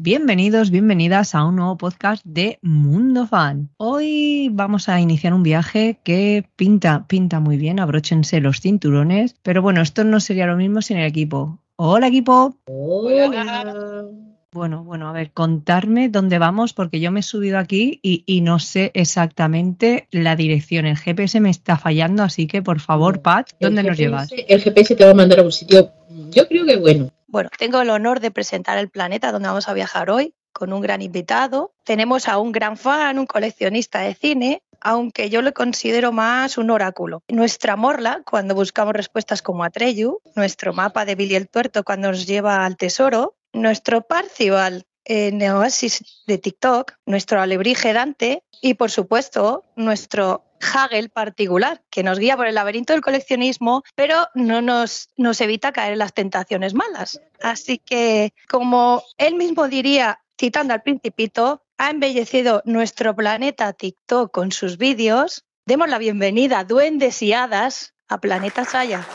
Bienvenidos, bienvenidas a un nuevo podcast de Mundo Fan. Hoy vamos a iniciar un viaje que pinta, pinta muy bien, abróchense los cinturones, pero bueno, esto no sería lo mismo sin el equipo. Hola equipo. Hola. Bueno, bueno, a ver, contarme dónde vamos porque yo me he subido aquí y, y no sé exactamente la dirección. El GPS me está fallando, así que por favor, Pat, ¿dónde El nos GPS llevas? El GPS te va a mandar a un sitio, yo creo que bueno. Bueno, tengo el honor de presentar el planeta donde vamos a viajar hoy con un gran invitado. Tenemos a un gran fan, un coleccionista de cine, aunque yo lo considero más un oráculo. Nuestra morla, cuando buscamos respuestas como Atreyu, nuestro mapa de Billy el Tuerto cuando nos lleva al tesoro, nuestro Parcival en Oasis de TikTok, nuestro alebrije Dante y, por supuesto, nuestro Hagel particular, que nos guía por el laberinto del coleccionismo, pero no nos, nos evita caer en las tentaciones malas. Así que, como él mismo diría, citando al principito, ha embellecido nuestro planeta TikTok con sus vídeos. Demos la bienvenida, duendes y hadas, a Planeta Saya.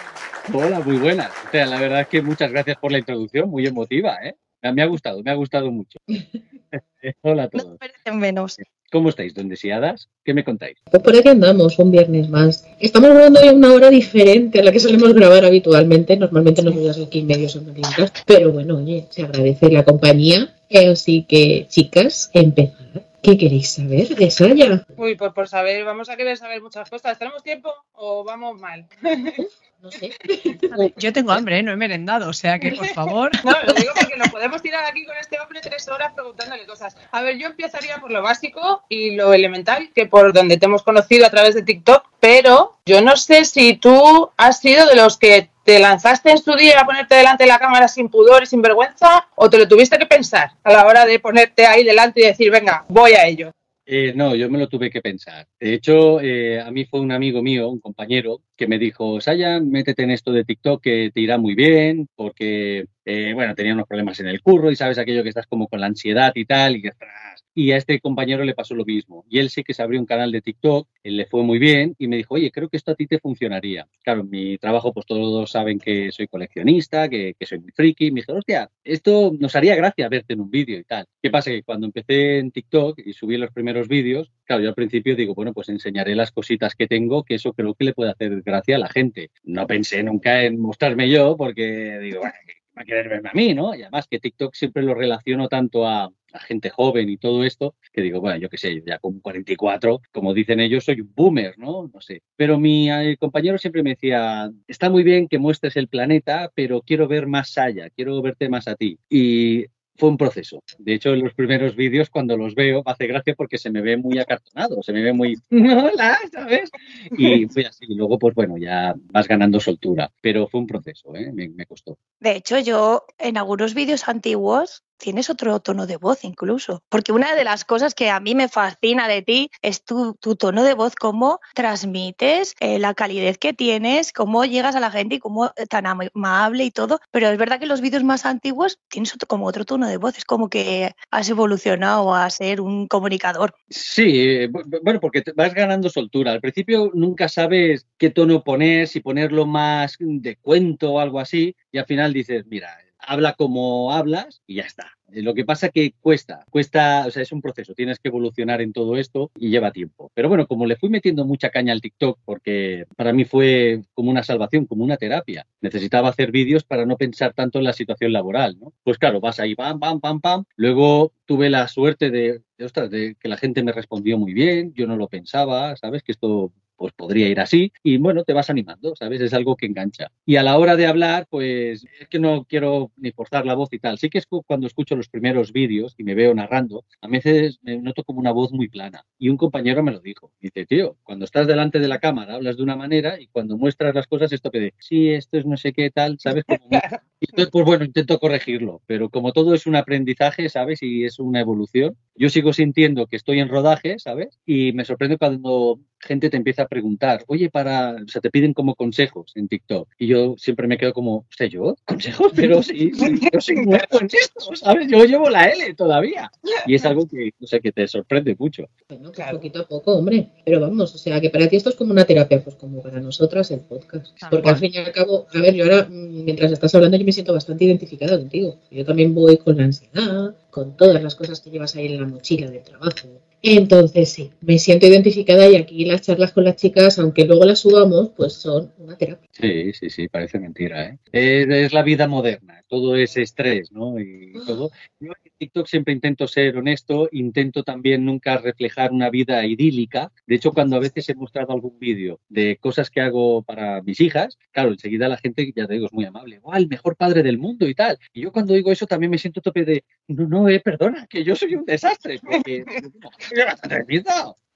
Hola, muy buenas. O sea, la verdad es que muchas gracias por la introducción, muy emotiva, ¿eh? Me ha gustado, me ha gustado mucho. Hola a No todos. merecen menos. ¿Cómo estáis, dondeseadas? ¿Qué me contáis? Pues por aquí andamos, un viernes más. Estamos grabando ya una hora diferente a la que solemos grabar habitualmente. Normalmente nos vemos aquí medios sonoritas. Pero bueno, oye, se agradece la compañía. Así que, chicas, empezad. ¿Qué queréis saber de Saya? Uy, pues por saber, vamos a querer saber muchas cosas. ¿Tenemos tiempo o vamos mal? No sé. Yo tengo hambre, ¿eh? no he merendado, o sea que por favor. No, lo digo porque nos podemos tirar aquí con este hombre tres horas preguntándole cosas. A ver, yo empezaría por lo básico y lo elemental, que por donde te hemos conocido a través de TikTok, pero yo no sé si tú has sido de los que te lanzaste en su día a ponerte delante de la cámara sin pudor y sin vergüenza, o te lo tuviste que pensar a la hora de ponerte ahí delante y decir, venga, voy a ello. Eh, no, yo me lo tuve que pensar. De hecho, eh, a mí fue un amigo mío, un compañero, que me dijo, Saya, métete en esto de TikTok que te irá muy bien, porque, eh, bueno, tenía unos problemas en el curro y sabes aquello que estás como con la ansiedad y tal, y, ostras. y a este compañero le pasó lo mismo. Y él sí que se abrió un canal de TikTok, él le fue muy bien y me dijo, oye, creo que esto a ti te funcionaría. Claro, mi trabajo, pues todos saben que soy coleccionista, que, soy muy friki. Me dijo, hostia, esto nos haría gracia verte en un vídeo y tal. ¿Qué pasa? Que cuando empecé en TikTok y subí los primeros vídeos, claro, yo al principio digo, bueno, pues enseñaré las cositas que tengo, que eso creo que le puede hacer gracia a la gente. No pensé nunca en mostrarme yo, porque digo, bueno, ¿qué va a querer verme a mí, ¿no? Y además que TikTok siempre lo relaciono tanto a, gente joven y todo esto, que digo, bueno, yo qué sé, ya con 44, como dicen ellos, soy un boomer, ¿no? No sé. Pero mi eh, compañero siempre me decía, está muy bien que muestres el planeta, pero quiero ver más Saya, quiero verte más a ti. Y fue un proceso. De hecho, en los primeros vídeos, cuando los veo, me hace gracia porque se me ve muy acartonado, se me ve muy, hola, ¿sabes? Y fue así. Luego, pues bueno, ya vas ganando soltura. Pero fue un proceso, ¿eh? me costó. De hecho, yo en algunos vídeos antiguos tienes otro tono de voz incluso. Porque una de las cosas que a mí me fascina de ti es tu, tono de voz, cómo transmites, eh, la calidez que tienes, cómo llegas a la gente y cómo eh, tan ama- amable y todo. Pero es verdad que los vídeos más antiguos tienes otro- como otro tono de voz. Es como que has evolucionado a ser un comunicador. Sí, eh, bu- bu- bueno, porque vas ganando soltura. Al principio nunca sabes qué tono poner, si ponerlo más de cuento o algo así, y al final dices, mira, habla como hablas y ya está. Eh, Lo que pasa que cuesta, cuesta, o sea, es un proceso, tienes que evolucionar en todo esto y lleva tiempo. Pero bueno, como le fui metiendo mucha caña al TikTok, porque para mí fue como una salvación, como una terapia. Necesitaba hacer vídeos para no pensar tanto en la situación laboral, ¿no? Pues claro, vas ahí, pam, pam, pam, pam. Luego tuve la suerte de, ostras, de que la gente me respondió muy bien, yo no lo pensaba, ¿sabes? Que esto pues podría ir así y bueno, te vas animando, ¿sabes? Es algo que engancha. Y a la hora de hablar, pues es que no quiero ni forzar la voz y tal. Sí que es cuando escucho los primeros vídeos y me veo narrando, a veces me noto como una voz muy plana. Y un compañero me lo dijo. Dice, tío, cuando estás delante de la cámara hablas de una manera y cuando muestras las cosas esto que de, sí, esto es no sé qué tal, ¿sabes? Y entonces, pues bueno, intento corregirlo, pero como todo es un aprendizaje, ¿sabes? Y es una evolución, yo sigo sintiendo que estoy en rodaje, ¿sabes? Y me sorprende cuando gente te empieza a preguntar, oye, para, o sea, te piden como consejos en TikTok. Y yo siempre me quedo como, ¿sé yo? ¿Consejos? Pero sí, sí yo soy nuevo en esto, ¿sabes? Yo llevo la L todavía. Y es algo que, no sé, que te sorprende mucho. Bueno, claro. poquito a poco, hombre. Pero vamos, o sea, que para ti esto es como una terapia, pues como para nosotras el podcast. Porque al fin y al cabo, a ver, yo ahora, mm, mientras estás hablando, yo me siento bastante identificada contigo. Yo también voy con la ansiedad, con todas las cosas que llevas ahí en la mochila de trabajo. Entonces sí, me siento identificada y aquí las charlas con las chicas, aunque luego las subamos, pues son una terapia. Sí, sí, sí, parece mentira, ¿eh? Es, la vida moderna, todo es estrés, ¿no? Y ah. todo. Yo en TikTok siempre intento ser honesto, intento también nunca reflejar una vida idílica. De hecho, cuando a veces he mostrado algún vídeo de cosas que hago para mis hijas, claro, enseguida la gente, ya te digo, es muy amable, ¡Wow, el mejor padre del mundo y tal! Y yo cuando digo eso también me siento tope de, no, no, eh, perdona, que yo soy un desastre, porque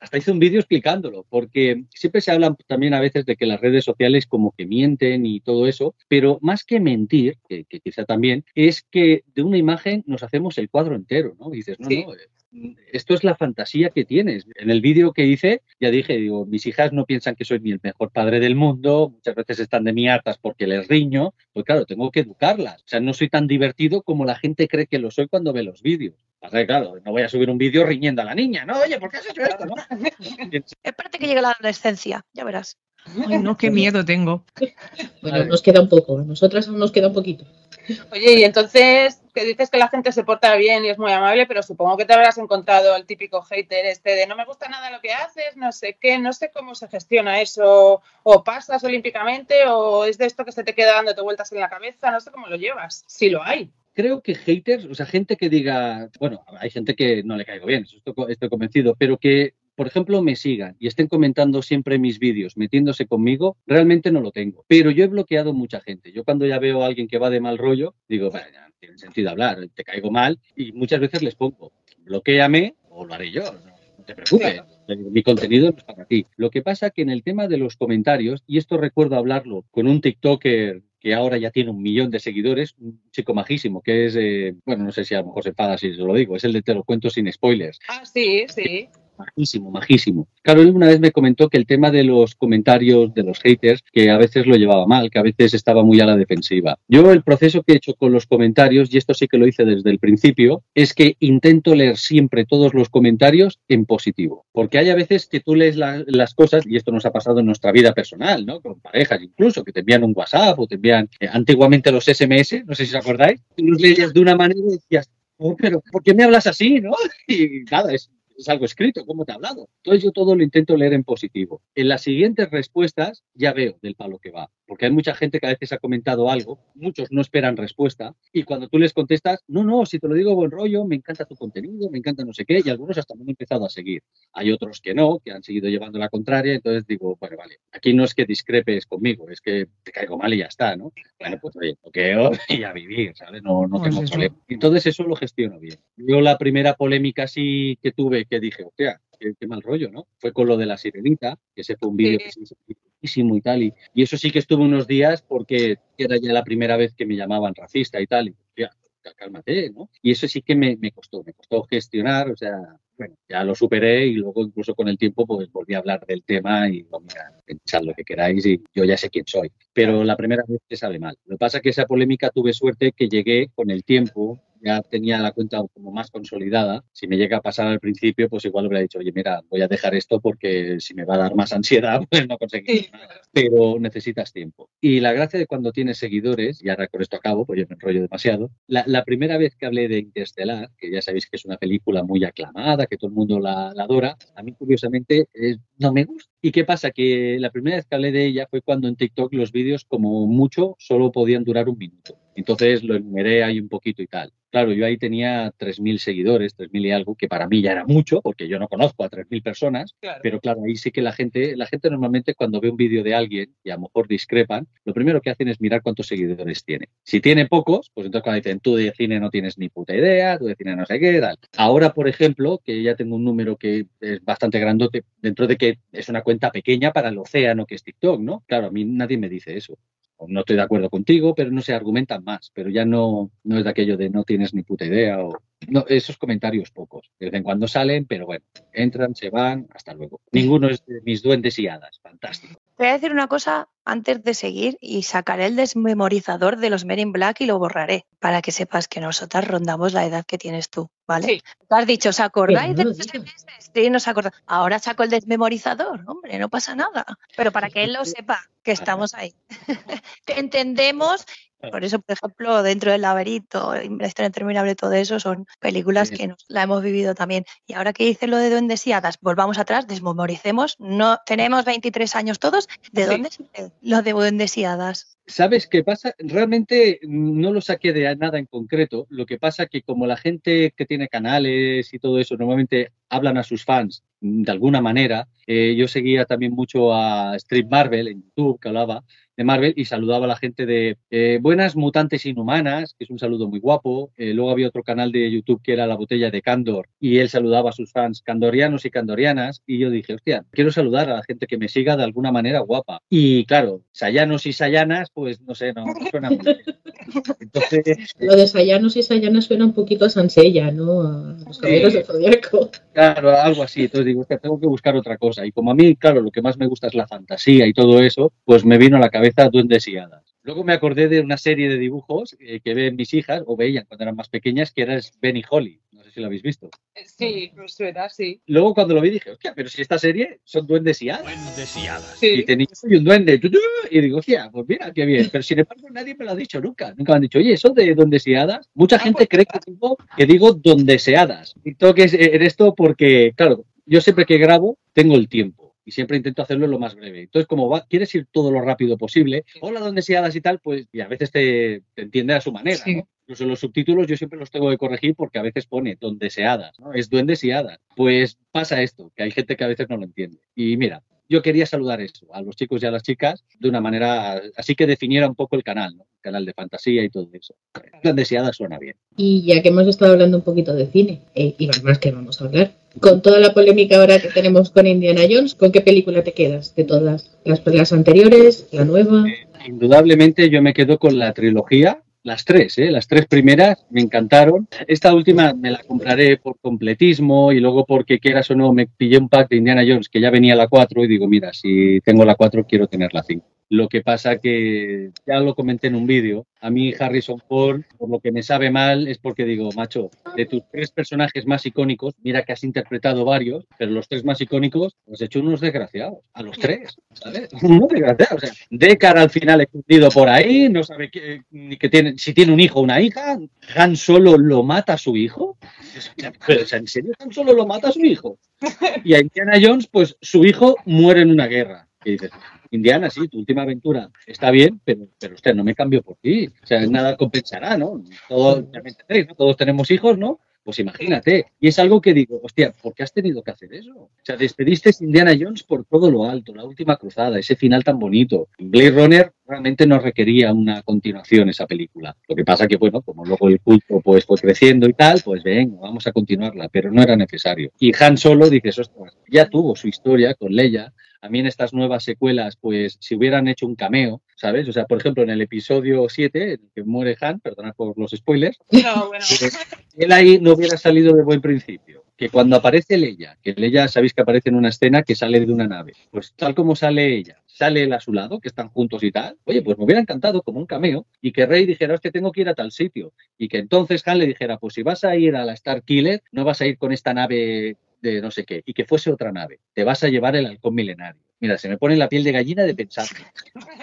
hasta hice un vídeo explicándolo, porque siempre se habla también a veces de que las redes sociales como que mienten y todo eso, pero más que mentir, que, quizá también, es que de una imagen nos hacemos el cuadro entero, ¿no? dices, no, no, esto es la fantasía que tienes. En el vídeo que hice, ya dije, digo, mis hijas no piensan que soy ni el mejor padre del mundo, muchas veces están de mi hartas porque les riño, pues claro, tengo que educarlas. O sea, no soy tan divertido como la gente cree que lo soy cuando ve los vídeos. Claro, no voy a subir un vídeo riñendo a la niña, ¿no? Oye, ¿por qué has hecho esto? No? Espérate que llegue la adolescencia, ya verás. Ay, no, qué miedo tengo. Bueno, nos queda un poco, a nosotras aún nos queda un poquito. Oye, y entonces, que dices que la gente se porta bien y es muy amable, pero supongo que te habrás encontrado el típico hater este de no me gusta nada lo que haces, no sé qué, no sé cómo se gestiona eso, o pasas olímpicamente, o es de esto que se te queda dándote vueltas en la cabeza, no sé cómo lo llevas, si lo hay creo que haters, o sea, gente que diga, bueno, hay gente que no le caigo bien, estoy, estoy convencido, pero que por ejemplo, me sigan y estén comentando siempre mis vídeos, metiéndose conmigo, realmente no lo tengo. Pero yo he bloqueado mucha gente. Yo cuando ya veo a alguien que va de mal rollo, digo, bueno, ya tiene sentido hablar, te caigo mal y muchas veces les pongo, bloqueame o lo haré yo. No te preocupes, mi contenido no es para ti. Lo que pasa que en el tema de los comentarios, y esto recuerdo hablarlo con un TikToker que ahora ya tiene un millón de seguidores, un chico majísimo, que es, eh, bueno, no sé si a lo mejor se enfada si se lo digo, es el de Te lo cuento sin spoilers. Ah, sí, sí majísimo, majísimo. Claro, él una vez me comentó que el tema de los comentarios de los haters, que a veces lo llevaba mal, que a veces estaba muy a la defensiva. Yo el proceso que he hecho con los comentarios, y esto sí que lo hice desde el principio, es que intento leer siempre todos los comentarios en positivo. Porque hay a veces que tú lees las cosas, y esto nos ha pasado en nuestra vida personal, ¿no? Con parejas incluso, que te envían un WhatsApp o te envían eh, antiguamente los SMS, no sé si os acordáis, tú los leías de una manera y decías, oh, pero ¿por qué me hablas así, no? Y nada, es es algo escrito, ¿cómo te he hablado? Entonces yo todo lo intento leer en positivo. En las siguientes respuestas ya veo del palo que va, porque hay mucha gente que a veces ha comentado algo, muchos no esperan respuesta, y cuando tú les contestas, no, no, si te lo digo buen rollo, me encanta tu contenido, me encanta no sé qué, y algunos hasta me han empezado a seguir. Hay otros que no, que han seguido llevando la contraria, entonces digo, bueno, vale, aquí no es que discrepes conmigo, es que te caigo mal y ya está, ¿no? Bueno, pues oye, bloqueo y a vivir, ¿sabes? No, no pues tengo problema. Entonces eso lo gestiono bien. Yo la primera polémica sí que tuve que dije, hostia, qué, mal rollo, ¿no? Fue con lo de la sirenita, que ese fue un vídeo que se y tal. Y, eso sí que estuve unos días porque era ya la primera vez que me llamaban racista y tal. Y, hostia, cálmate, ¿no? Y eso sí que me, me costó, me costó gestionar, o sea, bueno, ya lo superé y luego incluso con el tiempo pues volví a hablar del tema y digo, mira, pensad lo que queráis y yo ya sé quién soy. Pero la primera vez te sale mal. Lo que pasa es que esa polémica tuve suerte que llegué con el tiempo ya tenía la cuenta como más consolidada. Si me llega a pasar al principio, pues igual hubiera dicho, oye, mira, voy a dejar esto porque si me va a dar más ansiedad, pues no conseguiré nada. Pero necesitas tiempo. Y la gracia de cuando tienes seguidores, y ahora con esto acabo, pues yo me enrollo demasiado, la, primera vez que hablé de Interstellar, que ya sabéis que es una película muy aclamada, que todo el mundo la, adora, a mí curiosamente no me gusta. ¿Y qué pasa? Que la primera vez que hablé de ella fue cuando en TikTok los vídeos como mucho solo podían durar un minuto. Entonces lo enumeré ahí un poquito y tal. Claro, yo ahí tenía 3.000 seguidores, 3.000 y algo, que para mí ya era mucho, porque yo no conozco a 3.000 personas, Claro. pero claro, ahí sí que la gente, la gente normalmente cuando ve un vídeo de alguien y a lo mejor discrepan, lo primero que hacen es mirar cuántos seguidores tiene. Si tiene pocos, pues entonces cuando dicen tú de cine no tienes ni puta idea, tú de cine no sé qué, tal. Ahora, por ejemplo, que ya tengo un número que es bastante grandote, dentro de que es una cuenta pequeña para el océano que es TikTok, ¿no? Claro, a mí nadie me dice eso no estoy de acuerdo contigo, pero no se argumentan más, pero ya no, no es de aquello de no tienes ni puta idea o no, esos comentarios pocos. De vez en cuando salen, pero bueno, entran, se van, hasta luego. Ninguno es de mis duendes y hadas, fantástico. Te voy a decir una cosa antes de seguir y sacaré el desmemorizador de los Men in Black y lo borraré para que sepas que nosotras rondamos la edad que tienes tú, ¿vale? Sí. Tú has dicho, ¿os acordáis de los meses? Sí, nos acordamos. Ahora saco el desmemorizador, hombre, no pasa nada. Pero para que él lo sepa, que estamos ahí. que entendemos. Por eso, por ejemplo, dentro del laberinto, la historia interminable, todo eso son películas Sí. que nos, la hemos vivido también. Y ahora que dices lo de duendes y hadas, volvamos atrás, desmemoricemos. No, tenemos 23 años todos. ¿De Sí. dónde sale lo de duendes y hadas? ¿Sabes qué pasa? Realmente no lo saqué de nada en concreto. Lo que pasa que como la gente que tiene canales y todo eso normalmente hablan a sus fans de alguna manera, eh, yo seguía también mucho a Street Marvel en YouTube que hablaba de Marvel y saludaba a la gente de eh, Buenas Mutantes Inhumanas, que es un saludo muy guapo. Eh, luego había otro canal de YouTube que era La Botella de Candor y él saludaba a sus fans candorianos y candorianas y yo dije, hostia, quiero saludar a la gente que me siga de alguna manera guapa. Y claro, sayanos y sayanas, pues no sé, no, no suena muy bien. Entonces, Lo de Sayanos y Sayanas suena un poquito a Sansella, ¿no? A los caballeros del Zodíaco. Claro, algo así. Entonces digo, "Hostia, tengo que buscar otra cosa. Y como a mí, claro, lo que más me gusta es la fantasía y todo eso, pues me vino a la cabeza Duendes y Hadas. Luego me acordé de una serie de dibujos eh, que ven mis hijas, o veían cuando eran más pequeñas, que era Ben y Holly. No sé si lo habéis visto. Sí, me suena, sí. Luego cuando lo vi dije, hostia, pero si esta serie son duendes y hadas. Sí. Y tenía soy un duende. Y digo, hostia, pues mira, qué bien. Pero sin embargo, nadie me lo ha dicho nunca. Nunca me han dicho, oye, eso de duendes y hadas. Mucha Ah, gente pues- cree que digo, que digo dondeseadas. Y tengo que en esto porque, claro, yo siempre que grabo tengo el tiempo. Y siempre intento hacerlo lo más breve. Entonces, como va, quieres ir todo lo rápido posible, hola, dondeseadas y tal, pues, y a veces te, te entiende a su manera, Sí. ¿no? Incluso los subtítulos yo siempre los tengo que corregir porque a veces pone dondeseadas, ¿no? Es duendes y hadas. Pues pasa esto, que hay gente que a veces no lo entiende. Y mira, yo quería saludar eso, a los chicos y a las chicas, de una manera así que definiera un poco el canal, ¿no? El canal de fantasía y todo eso. Dondeseadas suena bien. Y ya que hemos estado hablando un poquito de cine, eh, y más que vamos a hablar, con toda la polémica ahora que tenemos con Indiana Jones, ¿con qué película te quedas de todas? ¿Las, las anteriores? ¿La nueva? Indudablemente yo me quedo con la trilogía, las tres, ¿eh? las tres primeras me encantaron. Esta última me la compraré por completismo y luego porque quieras o no me pillé un pack de Indiana Jones que ya venía la 4 y digo, mira, si tengo la 4 quiero tener la 5. Lo que pasa que ya lo comenté en un vídeo, a mí Harrison Ford, por lo que me sabe mal, es porque digo, macho, de tus tres personajes más icónicos, mira que has interpretado varios, pero los tres más icónicos, los he hecho unos desgraciados, a los tres, ¿sabes? Unos desgraciados, o sea, Deckard al final escondido por ahí, no sabe qué- ni que tiene, si tiene un hijo o una hija, Han Solo lo mata a su hijo, o sea, ¿en serio Han Solo lo mata a su hijo? Y a Indiana Jones, pues su hijo muere en una guerra. Y dices, Indiana, sí, tu última aventura está bien, pero, pero usted no me cambio por ti. O sea, nada compensará, ¿no? Todos, ya me entendéis, ¿no? Todos tenemos hijos, ¿no? Pues imagínate. Y es algo que digo, hostia, ¿por qué has tenido que hacer eso? O sea, despediste a Indiana Jones por todo lo alto, la última cruzada, ese final tan bonito. Blade Runner realmente no requería una continuación esa película. Lo que pasa que, bueno, como luego el culto pues fue creciendo y tal, pues venga, vamos a continuarla, pero no era necesario. Y Han Solo, dices, ostras, ya tuvo su historia con Leia, a mí en estas nuevas secuelas, pues si hubieran hecho un cameo, ¿sabes? O sea, por ejemplo, en el episodio 7, en el que muere Han, perdonad por los spoilers, No, bueno. él ahí no hubiera salido de buen principio. Que cuando aparece Leia, que Leia sabéis que aparece en una escena que sale de una nave, pues tal como sale ella, sale él a su lado, que están juntos y tal, oye, pues me hubiera encantado como un cameo y que Rey dijera, hostia, tengo que ir a tal sitio. Y que entonces Han le dijera, pues si vas a ir a la Star Killer, no vas a ir con esta nave de no sé qué, y que fuese otra nave. Te vas a llevar el halcón milenario. Mira, se me pone la piel de gallina de pensar.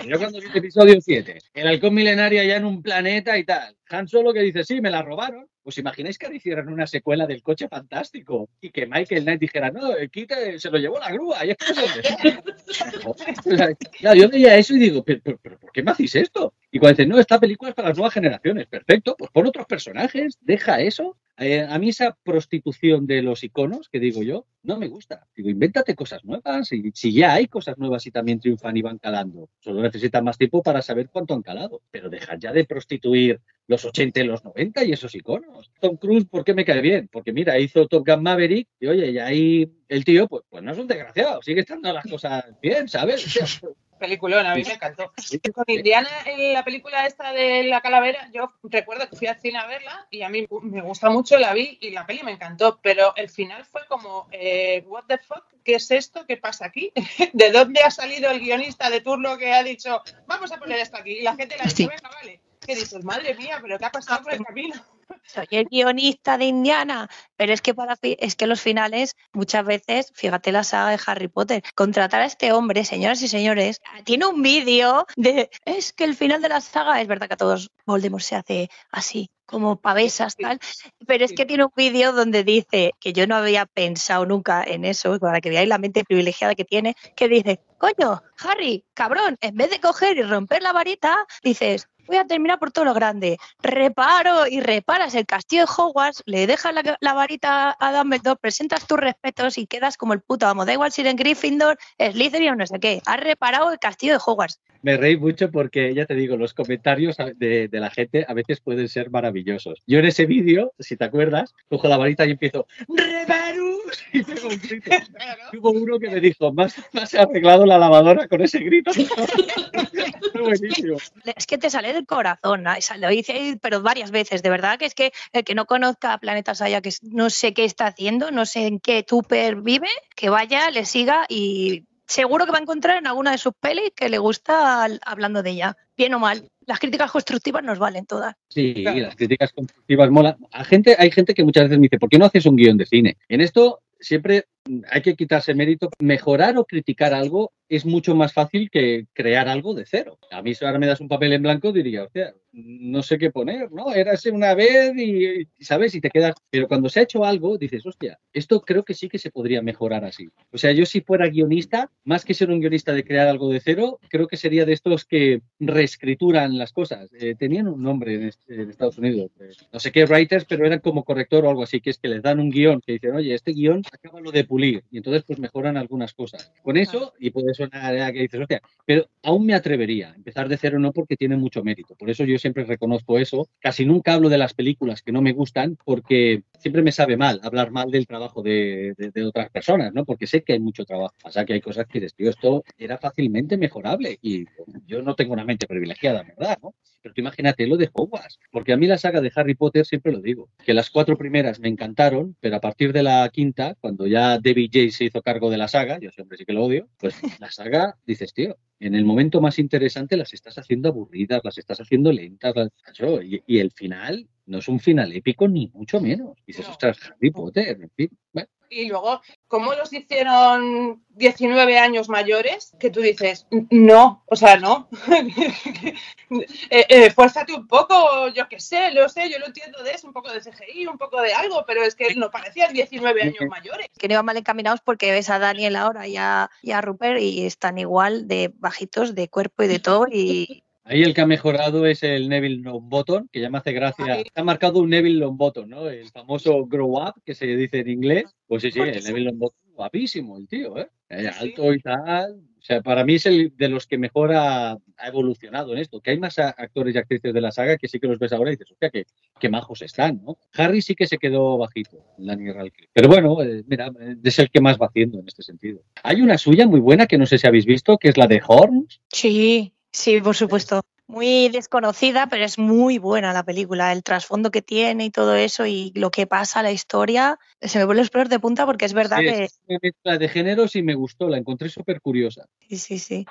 Yo cuando vi el episodio 7, el halcón milenario allá en un planeta y tal, Han Solo que dice, sí, me la robaron. ¿Os imagináis que ahora hicieran una secuela del coche fantástico? Y que Michael Knight dijera, no, el quita, se lo llevó la grúa. y es que no sé dónde está". Claro, yo veía eso y digo, ¿pero, por qué me hacéis esto? Y cuando dicen, no, esta película es para las nuevas generaciones, perfecto, pues pon otros personajes, deja eso. Eh, a mí esa prostitución de los iconos, que digo yo, no me gusta. Digo, invéntate cosas nuevas. Y si ya hay cosas nuevas y también triunfan y van calando, solo necesitan más tiempo para saber cuánto han calado. Pero dejad ya de prostituir los 80 y los 90 y esos iconos. Tom Cruise, ¿por qué me cae bien? Porque mira, hizo Top Gun Maverick y oye, y ahí el tío, pues, pues no es un desgraciado, sigue estando las cosas bien, ¿sabes? Peliculón, a mí me encantó. Con Indiana, en la película esta de la calavera, yo recuerdo que fui al cine a verla y a mí me gusta mucho, la vi y la peli me encantó, pero el final fue como, eh, what the fuck, ¿qué es esto? ¿Qué pasa aquí? ¿De dónde ha salido el guionista de turno que ha dicho, vamos a poner esto aquí? Y la gente le ha dicho, venga, vale. Que dices, madre mía, pero ¿qué ha pasado por el camino? soy el guionista de Indiana, pero es que para es que los finales muchas veces, fíjate la saga de Harry Potter, contratar a este hombre, señoras y señores, tiene un vídeo de es que el final de la saga es verdad que a todos Voldemort se hace así como pavesas tal, pero es que tiene un vídeo donde dice que yo no había pensado nunca en eso, para que veáis la mente privilegiada que tiene, que dice, coño, Harry, cabrón, en vez de coger y romper la varita, dices, voy a terminar por todo lo grande. Reparo y reparas el castillo de Hogwarts, le dejas la, varita a Dumbledore, presentas tus respetos y quedas como el puto amo. Da igual si eres Gryffindor, Slytherin o no sé qué. Has reparado el castillo de Hogwarts. Me reí mucho porque, ya te digo, los comentarios de, la gente a veces pueden ser maravillosos. Yo en ese vídeo, si te acuerdas, cojo la varita y empiezo ¡Revarus! Y pego un grito. Y Hubo uno que me dijo, más, más he arreglado la lavadora con ese grito. Fue buenísimo. Es que te sale del corazón, lo hice ahí, pero varias veces, de verdad que es que el que no conozca a Planeta Saya, que no sé qué está haciendo, no sé en qué Tupper vive, que vaya, le siga y seguro que va a encontrar en alguna de sus pelis que le gusta al- hablando de ella, bien o mal. Las críticas constructivas nos valen todas. Sí, las críticas constructivas molan. A gente, hay gente que muchas veces me dice, ¿por qué no haces un guion de cine? En esto siempre hay que quitarse mérito. Mejorar o criticar algo es mucho más fácil que crear algo de cero. A mí si ahora me das un papel en blanco diría, hostia, no sé qué poner, ¿no? Érase una vez y, ¿sabes? Y te quedas... Pero cuando se ha hecho algo, dices, hostia, esto creo que sí que se podría mejorar así. O sea, yo si fuera guionista, más que ser un guionista de crear algo de cero, creo que sería de estos que reescrituran las cosas. Eh, tenían un nombre en, este- en Estados Unidos, eh, no sé qué writers, pero eran como corrector o algo así, que es que les dan un guion, que dicen, oye, este guion acábalo de pulir, y entonces pues mejoran algunas cosas. Con eso, y puede sonar a que dices, hostia, pero aún me atrevería, empezar de cero no porque tiene mucho mérito. Por eso yo siempre reconozco eso. Casi nunca hablo de las películas que no me gustan porque siempre me sabe mal hablar mal del trabajo de, otras personas, ¿no? Porque sé que hay mucho trabajo. Pasa que hay cosas que dices, tío, esto era fácilmente mejorable y yo no tengo una mente privilegiada, ¿verdad? ¿no? Pero tú imagínate lo de Hogwarts, porque a mí la saga de Harry Potter siempre lo digo, que las cuatro primeras me encantaron, pero a partir de la quinta, cuando ya David J se hizo cargo de la saga, yo siempre sí que lo odio, pues la saga dices, tío, en el momento más interesante las estás haciendo aburridas, las estás haciendo lentas, las- y, y el final no es un final épico ni mucho menos. Dices, No. ostras, Harry Potter, en fin. Bueno, Y luego, ¿cómo los hicieron 19 años mayores? Que tú dices, no, o sea, no. eh, eh, fuérzate un poco, yo qué sé, lo sé, yo lo entiendo de eso, un poco de CGI, un poco de algo, pero es que no parecían 19 años mayores. Que no iban mal encaminados porque ves a Daniel ahora y a, y a Rupert y están igual de bajitos de cuerpo y de todo y Ahí el que ha mejorado es el Neville Longbottom, que ya me hace gracia. Ha marcado un Neville Longbottom, ¿no? El famoso grow up, que se dice en inglés. Pues sí, sí, el Neville Longbottom, guapísimo el tío, ¿eh? Eh, Sí. Alto y tal. O sea, para mí es el de los que mejor ha, ha evolucionado en esto. Que hay más actores y actrices de la saga que sí que los ves ahora y dices, hostia, qué, qué majos están, ¿no? Harry sí que se quedó bajito, Daniel Radcliffe. Pero bueno, eh, mira, eh, es el que más va haciendo en este sentido. Hay una suya muy buena que no sé si habéis visto, que es la de Horns. Sí, sí, por supuesto. Muy desconocida, pero es muy buena la película. El trasfondo que tiene y todo eso y lo que pasa, la historia, se me vuelven los pelos de punta porque es verdad Sí, que es una mezcla de géneros y me gustó, la encontré súper curiosa. sí, sí, sí.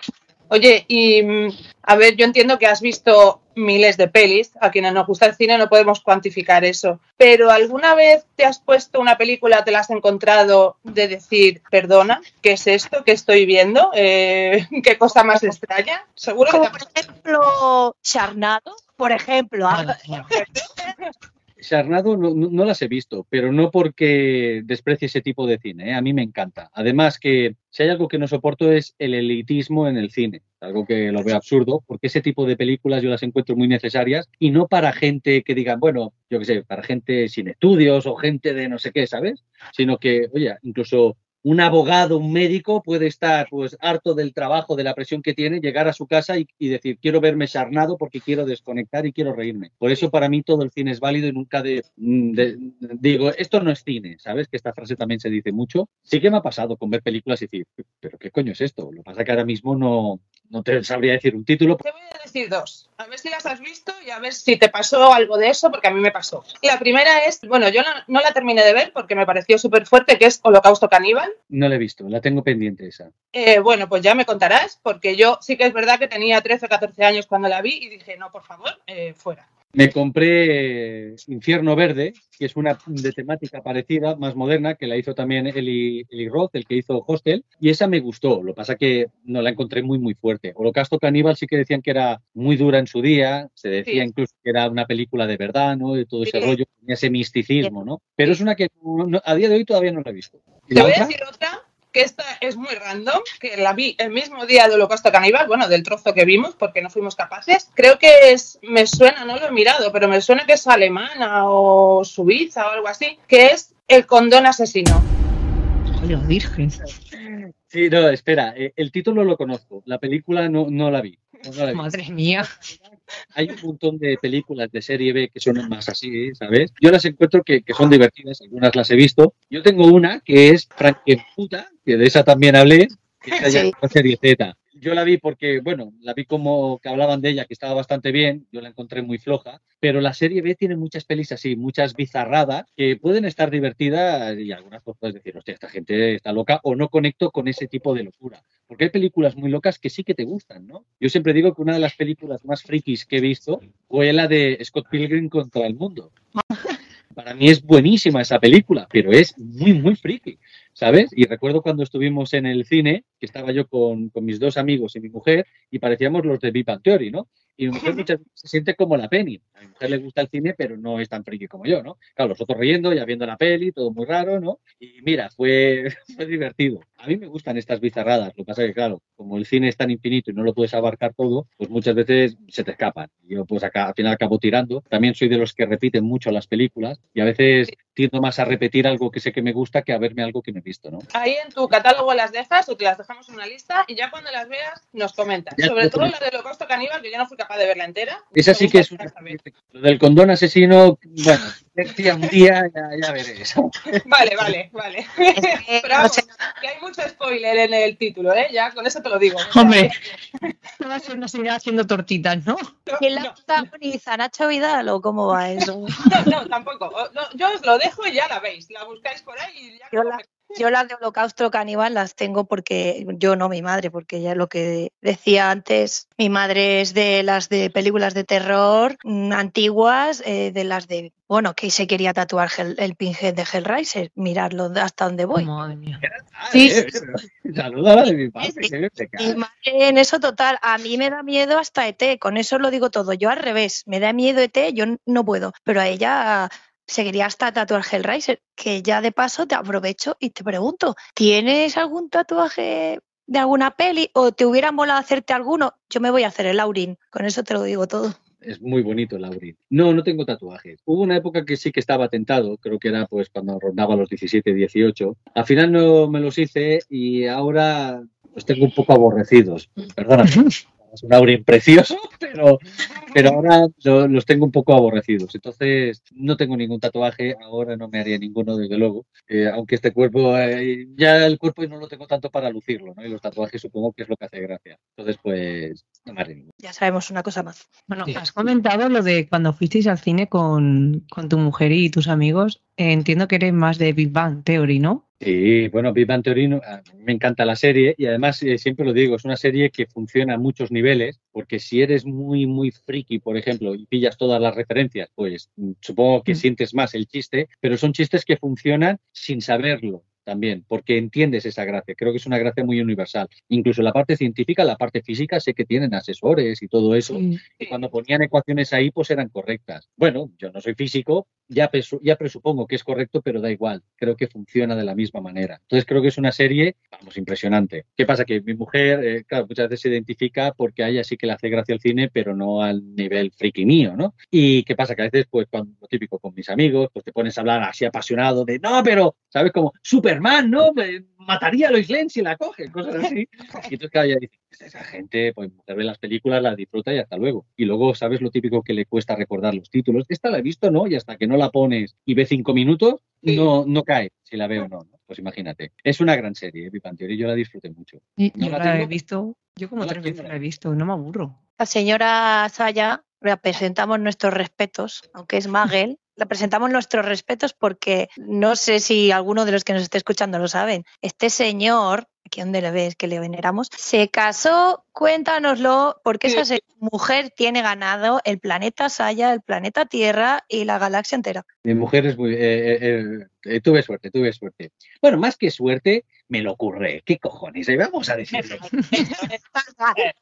Oye, y mm, a ver, yo entiendo que has visto miles de pelis, a quienes nos gusta el cine no podemos cuantificar eso, pero ¿alguna vez te has puesto una película, te la has encontrado de decir, perdona, ¿qué es esto que estoy viendo? Eh, ¿Qué cosa más extraña? Seguro que Como ha por ejemplo, Charnado, por ejemplo. ah, No- no las he visto, pero no porque desprecie ese tipo de cine. ¿eh? A mí me encanta. Además que si hay algo que no soporto es el elitismo en el cine. Algo que lo veo absurdo, porque ese tipo de películas yo las encuentro muy necesarias y no para gente que digan, bueno, yo qué sé, para gente sin estudios o gente de no sé qué, ¿sabes? Sino que, oye, incluso un abogado, un médico puede estar pues harto del trabajo, de la presión que tiene, llegar a su casa y, decir quiero verme charnado porque quiero desconectar y quiero reírme. Por eso para mí todo el cine es válido y nunca mm, de- digo esto no es cine, ¿sabes? Que esta frase también se dice mucho. Sí que me ha pasado con ver películas y decir, pero qué coño es esto. Lo que pasa que ahora mismo no, no te sabría decir un título. Te voy a decir dos. A ver si las has visto y a ver si te pasó algo de eso, porque a mí me pasó. La primera es, bueno, yo no, no la terminé de ver porque me pareció súper fuerte, que es Holocausto Caníbal. No la he visto, la tengo pendiente esa. Eh, bueno, pues ya me contarás, porque yo sí que es verdad que tenía 13 o 14 años cuando la vi y dije, no, por favor, eh, fuera. Me compré Infierno Verde, que es una de temática parecida, más moderna, que la hizo también Eli, Eli Roth, el que hizo Hostel, y esa me gustó. Lo que pasa que no la encontré muy, muy fuerte. Holocausto Caníbal sí que decían que era muy dura en su día, se decía Sí. incluso que era una película de verdad, ¿no? Y todo ese Sí. rollo, ese misticismo, ¿no? Pero es una que no- a día de hoy todavía no la he visto. ¿Y Te voy a decir otra, que esta es muy random, que la vi el mismo día de Holocausto Caníbal, bueno, del trozo que vimos, porque no fuimos capaces. Creo que es, me suena, no lo he mirado, pero me suena que es alemana o suiza o algo así, que es El condón asesino. Ay, la virgen. Sí, no, espera, eh, el título lo conozco, la película no, no la vi. no la vi. Madre mía. hay un montón de películas de serie B que son más así, ¿sabes? Yo las encuentro que, que son divertidas, algunas las he visto. Yo tengo una que es Frankenputa, que de esa también hablé, que Sí. la serie Z. Yo la vi porque, bueno, la vi como que hablaban de ella, que estaba bastante bien, yo la encontré muy floja, pero la serie B tiene muchas pelis así, muchas bizarradas, que pueden estar divertidas y algunas pues puedes decir, hostia, esta gente está loca, o no conecto con ese tipo de locura. Porque hay películas muy locas que sí que te gustan, ¿no? Yo siempre digo que una de las películas más frikis que he visto fue la de Scott Pilgrim contra el mundo. Para mí es buenísima esa película, pero es muy, muy friki, ¿sabes? Y recuerdo cuando estuvimos en el cine, que estaba yo con, con mis dos amigos y mi mujer, y parecíamos los de Big Theory, ¿no? Y mi mujer muchas veces se siente como la Penny. A mi mujer le gusta el cine, pero no es tan friki como yo, ¿no? Claro, los otros riendo, ya viendo la peli, todo muy raro, ¿no? Y mira, fue, fue divertido. A mí me gustan estas bizarradas. Lo que pasa es que, claro, como el cine es tan infinito y no lo puedes abarcar todo, pues muchas veces se te escapan. Yo, pues acá, al final acabo tirando. También soy de los que repiten mucho las películas y a veces tiendo más a repetir algo que sé que me gusta que a verme algo que no he visto, ¿no? Ahí en tu catálogo las dejas o te las dejamos en una lista y ya cuando las veas nos comentas. Ya Sobre todo la comento. de Holocausto Caníbal, que yo no fui capaz de verla entera. Esa sí que es una... Del condón asesino, bueno, decía un día ya, ya veréis. Vale, vale, vale. que Pero no vamos, que hay mucho spoiler en el título, ¿eh? Ya con eso te lo digo. Hombre, no va a ser una señora haciendo tortitas, ¿no? No, ¿Quién la no, protagoniza? ¿Nacho Vidal o cómo va eso? no, no, tampoco. Yo os lo dejo y ya la veis. La buscáis por ahí y ya. Yo la- Yo las de Holocausto Caníbal las tengo porque yo no mi madre, porque ya lo que decía antes, mi madre es de las de películas de terror mm, antiguas, eh, de las de, bueno, que se quería tatuar Hell- el pinhead de Hellraiser, miradlo hasta donde voy. Madre mía. Sí. Saluda a la de mi padre, Sí, sí. que me Mi madre en eso total, a mí me da miedo hasta ET, con eso lo digo todo, yo al revés, me da miedo ET, yo no puedo, pero a ella se quería hasta tatuar Hellraiser, que ya de paso te aprovecho y te pregunto, ¿tienes algún tatuaje de alguna peli o te hubiera molado hacerte alguno? Yo me voy a hacer el Aurin, con eso te lo digo todo. Es muy bonito, Lauri. No, no tengo tatuajes. Hubo una época que sí que estaba tentado, creo que era pues cuando rondaba los 17, 18. Al final no me los hice y ahora los tengo un poco aborrecidos. Perdona, es un Aurin precioso, pero, pero ahora lo- los tengo un poco aborrecidos. Entonces no tengo ningún tatuaje, ahora no me haría ninguno, desde luego. Eh, aunque este cuerpo, eh, ya el cuerpo no lo tengo tanto para lucirlo, ¿no? Y los tatuajes supongo que es lo que hace gracia. Entonces pues no. Ya sabemos una cosa más. Bueno, Sí. has comentado lo de cuando fuisteis al cine con, con tu mujer y tus amigos. Eh, entiendo que eres más de Big Bang Theory, ¿no? Sí, bueno, Big Bang Theory no- a mí me encanta la serie y además eh, siempre lo digo, es una serie que funciona a muchos niveles porque si eres muy, muy friki, por ejemplo, y pillas todas las referencias, pues mm, supongo que Mm. sientes más el chiste, pero son chistes que funcionan sin saberlo también, porque entiendes esa gracia. Creo que es una gracia muy universal. Incluso la parte científica, la parte física, sé que tienen asesores y todo eso. Y cuando ponían ecuaciones ahí, pues eran correctas. Bueno, yo no soy físico, ya, ya presupongo que es correcto, pero da igual. Creo que funciona de la misma manera. Entonces creo que es una serie, vamos, impresionante. ¿Qué pasa? Que mi mujer, eh, claro, muchas veces se identifica porque a ella sí que le hace gracia el cine, pero no al nivel friki mío, ¿no? Y qué pasa? Que a veces, pues, cuando, lo típico con mis amigos, pues te pones a hablar así apasionado de, no, pero, ¿sabes? Como, Superman, ¿no? Mataría a Lois Lane si la coge, cosas así. Y entonces, claro, ya dices, esa gente, pues, mujer ve las películas, las disfruta y hasta luego. Y luego, ¿sabes lo típico que le cuesta recordar los títulos? Esta la he visto, ¿no? Y hasta que no la pones y ve cinco minutos, Sí. no, no cae si la veo o no, ¿no? Pues imagínate. Es una gran serie, ¿eh? Big Bang Theory, yo la disfruté mucho. Y- No yo la la he visto, yo como No la tres veces la la he visto, no me aburro. La señora Saya, le presentamos nuestros respetos, aunque es Magel, le presentamos nuestros respetos porque no sé si alguno de los que nos esté escuchando lo saben. Este señor, aquí donde le ves que le veneramos, se casó, cuéntanoslo, porque esa mujer tiene ganado el planeta Saya, el planeta Tierra y la galaxia entera. Mi mujer es muy... eh, eh, eh, tuve suerte, tuve suerte. Bueno, más que suerte, me lo ocurre. ¿Qué cojones? Eh, Vamos a decirlo.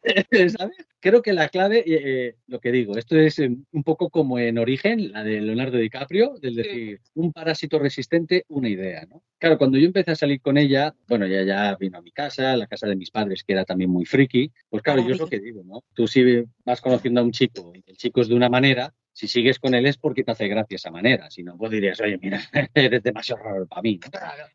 ¿Sabes? Creo que la clave, eh, eh, lo que digo, esto es eh, un poco como en Origen, la de Leonardo DiCaprio, del decir, un parásito resistente, una idea, ¿no? Claro, cuando yo empecé a salir con ella, bueno, ella ya vino a mi casa, a la casa de mis padres, que era también muy friki, pues claro, yo es lo que digo, ¿no? Tú si vas conociendo a un chico y el chico es de una manera, si sigues con él es porque te hace gracia esa manera, si no, pues dirías, oye, mira, eres demasiado raro para mí.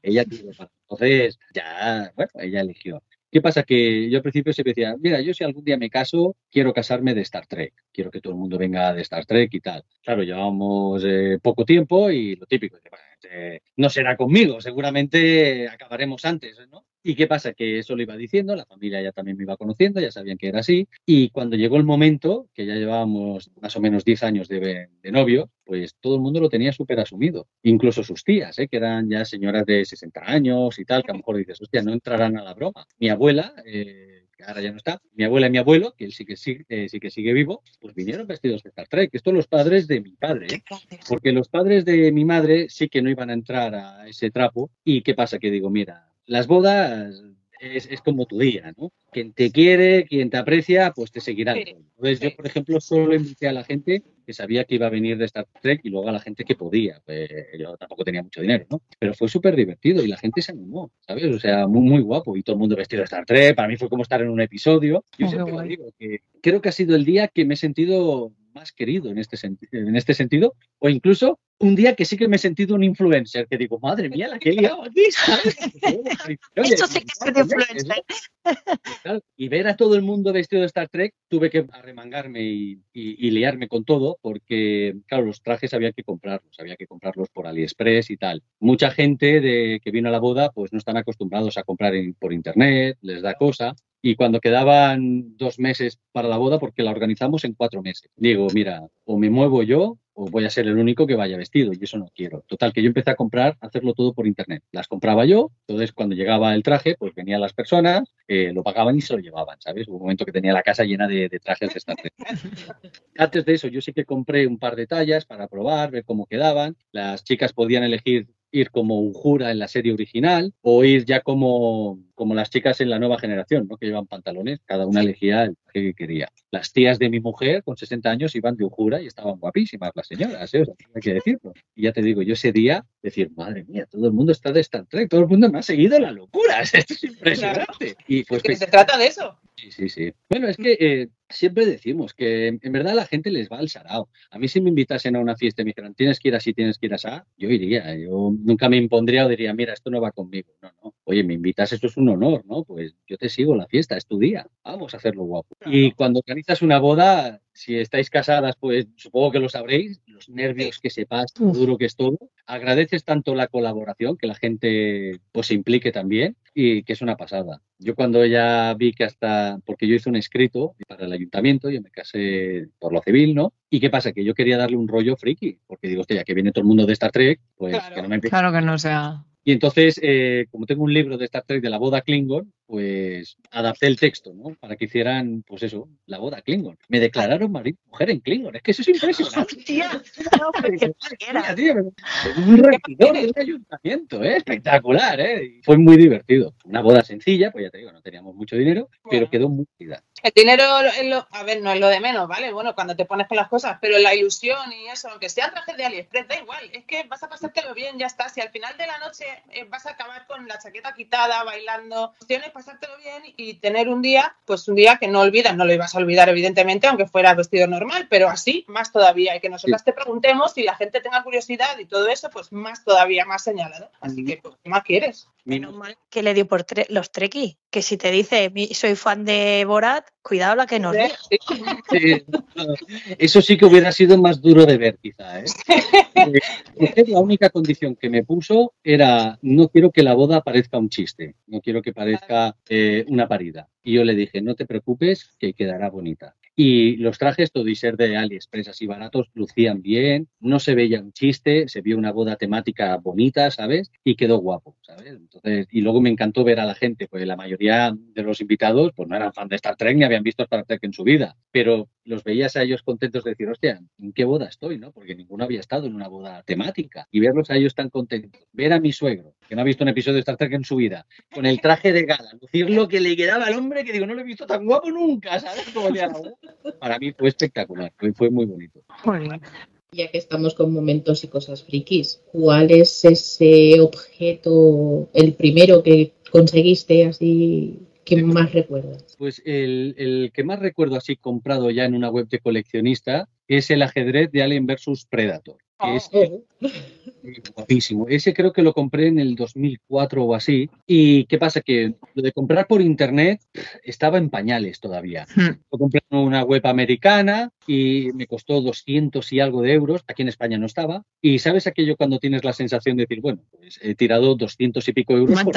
Ella Entonces, ya, bueno, ella eligió. ¿Qué pasa? Que yo al principio siempre decía, mira, yo si algún día me caso, quiero casarme de Star Trek. Quiero que todo el mundo venga de Star Trek y tal. Claro, llevamos eh, poco tiempo y lo típico, bueno, eh, no será conmigo, seguramente acabaremos antes, ¿no? ¿Y qué pasa? Que eso lo iba diciendo, la familia ya también me iba conociendo, ya sabían que era así. Y cuando llegó el momento, que ya llevábamos más o menos 10 años de, de novio, pues todo el mundo lo tenía súper asumido. Incluso sus tías, ¿eh? que eran ya señoras de 60 años y tal, que a lo mejor dices, hostia, no entrarán a la broma. Mi abuela, eh, ahora ya no está, mi abuela y mi abuelo, que él sí que, sigue, eh, sí que sigue vivo, pues vinieron vestidos de Star Trek. Esto los padres de mi padre, ¿eh? porque los padres de mi madre sí que no iban a entrar a ese trapo. ¿Y qué pasa? Que digo, mira, las bodas es, es como tu día, ¿no? Quien te quiere, quien te aprecia, pues te seguirá. Sí, Entonces sí. yo, por ejemplo, solo invité a la gente que sabía que iba a venir de Star Trek y luego a la gente que podía. Pues, yo tampoco tenía mucho dinero, ¿no? Pero fue súper divertido y la gente se animó, ¿sabes? O sea, muy, muy guapo y todo el mundo vestido de Star Trek. Para mí fue como estar en un episodio. Yo Oh, siempre lo digo, que creo que ha sido el día que me he sentido más querido en este, en este sentido, o incluso un día que sí que me he sentido un influencer, que digo, madre mía, la que he liado aquí, ¿sabes? Oye, Eso sí que es de influencer. Y ver a todo el mundo vestido de Star Trek, tuve que arremangarme y, y- y liarme con todo, porque, claro, los trajes había que comprarlos, había que comprarlos por AliExpress y tal. Mucha gente de, que vino a la boda, pues no están acostumbrados a comprar en- por internet, les da cosa. Y cuando quedaban dos meses para la boda, porque la organizamos en cuatro meses, digo, mira, o me muevo yo o voy a ser el único que vaya vestido y eso no quiero. Total, que yo empecé a comprar, a hacerlo todo por internet. Las compraba yo, entonces cuando llegaba el traje, pues venían las personas, eh, lo pagaban y se lo llevaban, ¿sabes? Hubo un momento que tenía la casa llena de, de trajes de Trek. Antes de eso, yo sí que compré un par de tallas para probar, ver cómo quedaban. Las chicas podían elegir ir como un jura en la serie original o ir ya como, como las chicas en la nueva generación, ¿no? que llevan pantalones, cada una elegía el que quería. Las tías de mi mujer con 60 años iban de jura y estaban guapísimas las señoras, ¿eh? O sea, hay que decirlo. Y ya te digo, yo ese día decir, madre mía, todo el mundo está de Star Trek, todo el mundo me ha seguido la locura, esto es impresionante. Y pues Que se trata de eso. Sí, sí, sí. Bueno, es que eh, siempre decimos que en verdad a la gente les va al sarao. A mí si me invitasen a una fiesta y me dijeran, tienes que ir así, tienes que ir así, yo iría. Yo nunca me impondría o diría, mira, esto no va conmigo. No, no. Oye, me invitas, esto es un honor, ¿no? Pues yo te sigo la fiesta, es tu día. Vamos a hacerlo guapo. Y cuando organizas una boda, si estáis casadas, pues supongo que lo sabréis, los nervios que se pasan, lo duro que es todo. Agradeces tanto la colaboración, que la gente pues se implique también y que es una pasada. Yo cuando ya vi que hasta, porque yo hice un escrito para el ayuntamiento, yo me casé por lo civil, ¿no? ¿Y qué pasa? Que yo quería darle un rollo friki, porque digo, hostia, ya que viene todo el mundo de Star Trek, pues Claro. que no me empiece Claro que no sea. Y entonces, eh, como tengo un libro de Star Trek de la boda Klingon, pues adapté el texto, ¿no? Para que hicieran, pues eso, la boda Klingon. Me declararon marido y mujer en Klingon. Es que eso es impresionante. Hostia, no, pero que cualquiera. Mira, tío, un regidor de un ayuntamiento, ¿eh? espectacular, ¿eh? Y Fue muy divertido. Una boda sencilla, pues ya te digo, no teníamos mucho dinero, pero quedó muy chida. El dinero, lo- a ver, no es lo de menos, ¿vale? Bueno, cuando te pones con las cosas, pero la ilusión y eso, aunque sea traje de AliExpress, da igual, es que vas a pasártelo bien, ya está. Si al final de la noche eh, vas a acabar con la chaqueta quitada, bailando, tienes pasártelo bien y tener un día, pues un día que no olvidas, no lo ibas a olvidar, evidentemente, aunque fuera vestido normal, pero así, más todavía, y que nosotras te preguntemos y la gente tenga curiosidad y todo eso, pues más todavía, más señalado. Así que, pues, ¿qué más quieres? Menos mal que le dio por tre- los trekkies. Que si te dice, "Mi- soy fan de Borat, cuidado la que nos diga. Sí. Sí, no, eso sí que hubiera sido más duro de ver, quizá. ¿eh? Eh, la única condición que me puso era no quiero que la boda parezca un chiste, no quiero que parezca eh, una parida. Y yo le dije, no te preocupes, que quedará bonita. Y los trajes, todo y ser de AliExpress así baratos, lucían bien, no se veía un chiste, se vio una boda temática bonita, ¿sabes? Y quedó guapo, ¿sabes? Entonces, y luego me encantó ver a la gente, porque la mayoría de los invitados pues no eran fan de Star Trek ni habían visto Star Trek en su vida, pero los veías a ellos contentos de decir, hostia, ¿en qué boda estoy? ¿no? Porque ninguno había estado en una boda temática. Y verlos a ellos tan contentos. Ver a mi suegro, que no ha visto un episodio de Star Trek en su vida, con el traje de gala, lucir lo que le quedaba al hombre, que digo, no lo he visto tan guapo nunca, ¿sabes? Como el Para mí fue espectacular, fue, muy bonito. Ya que estamos con momentos y cosas frikis, ¿cuál es ese objeto, el primero que conseguiste así que más recuerdas? Pues el, el que más recuerdo así comprado ya en una web de coleccionista es el ajedrez de Alien vs Predator. que es Oh, guapísimo. Ese creo que lo compré en el 2004 o así. ¿Y qué pasa? Que lo de comprar por internet estaba en pañales todavía. Hmm. Lo compré en una web americana y me costó 200 y algo de euros. Aquí en España no estaba. Y sabes aquello cuando tienes la sensación de decir, bueno, pues he tirado 200 y pico euros. Por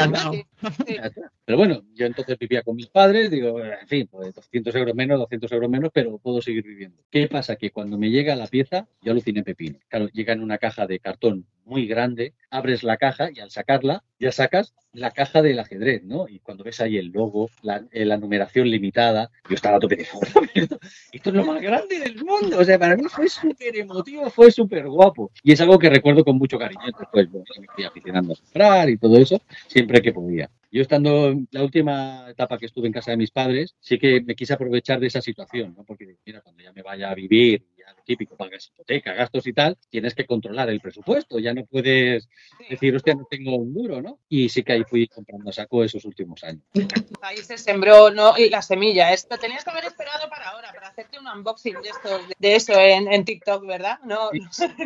pero bueno, yo entonces vivía con mis padres, digo, en fin, pues 200 euros menos, 200 euros menos, pero puedo seguir viviendo. ¿Qué pasa? Que cuando me llega la pieza, yo aluciné pepino. Claro, llega en una caja de cartón muy grande, abres la caja y al sacarla, ya sacas la caja del ajedrez, ¿no? Y cuando ves ahí el logo, la, eh, numeración limitada, yo estaba a tope de esto, esto es lo más grande del mundo. O sea, para mí fue súper emotivo, fue súper guapo. Y es algo que recuerdo con mucho cariño. Después bueno, me fui aficionando a comprar y todo eso, siempre que podía. Yo estando en la última etapa que estuve en casa de mis padres, sí que me quise aprovechar de esa situación, ¿no? Porque mira, cuando ya me vaya a vivir, típico, pagas hipoteca, gastos y tal, tienes que controlar el presupuesto, ya no puedes decir, hostia, no tengo un duro, ¿no? Y sí que ahí fui comprando a saco esos últimos años. Ahí se sembró ¿no? la semilla. Esto tenías que haber esperado para ahora, para hacerte un unboxing de, esto, de eso en, en TikTok, ¿verdad? No,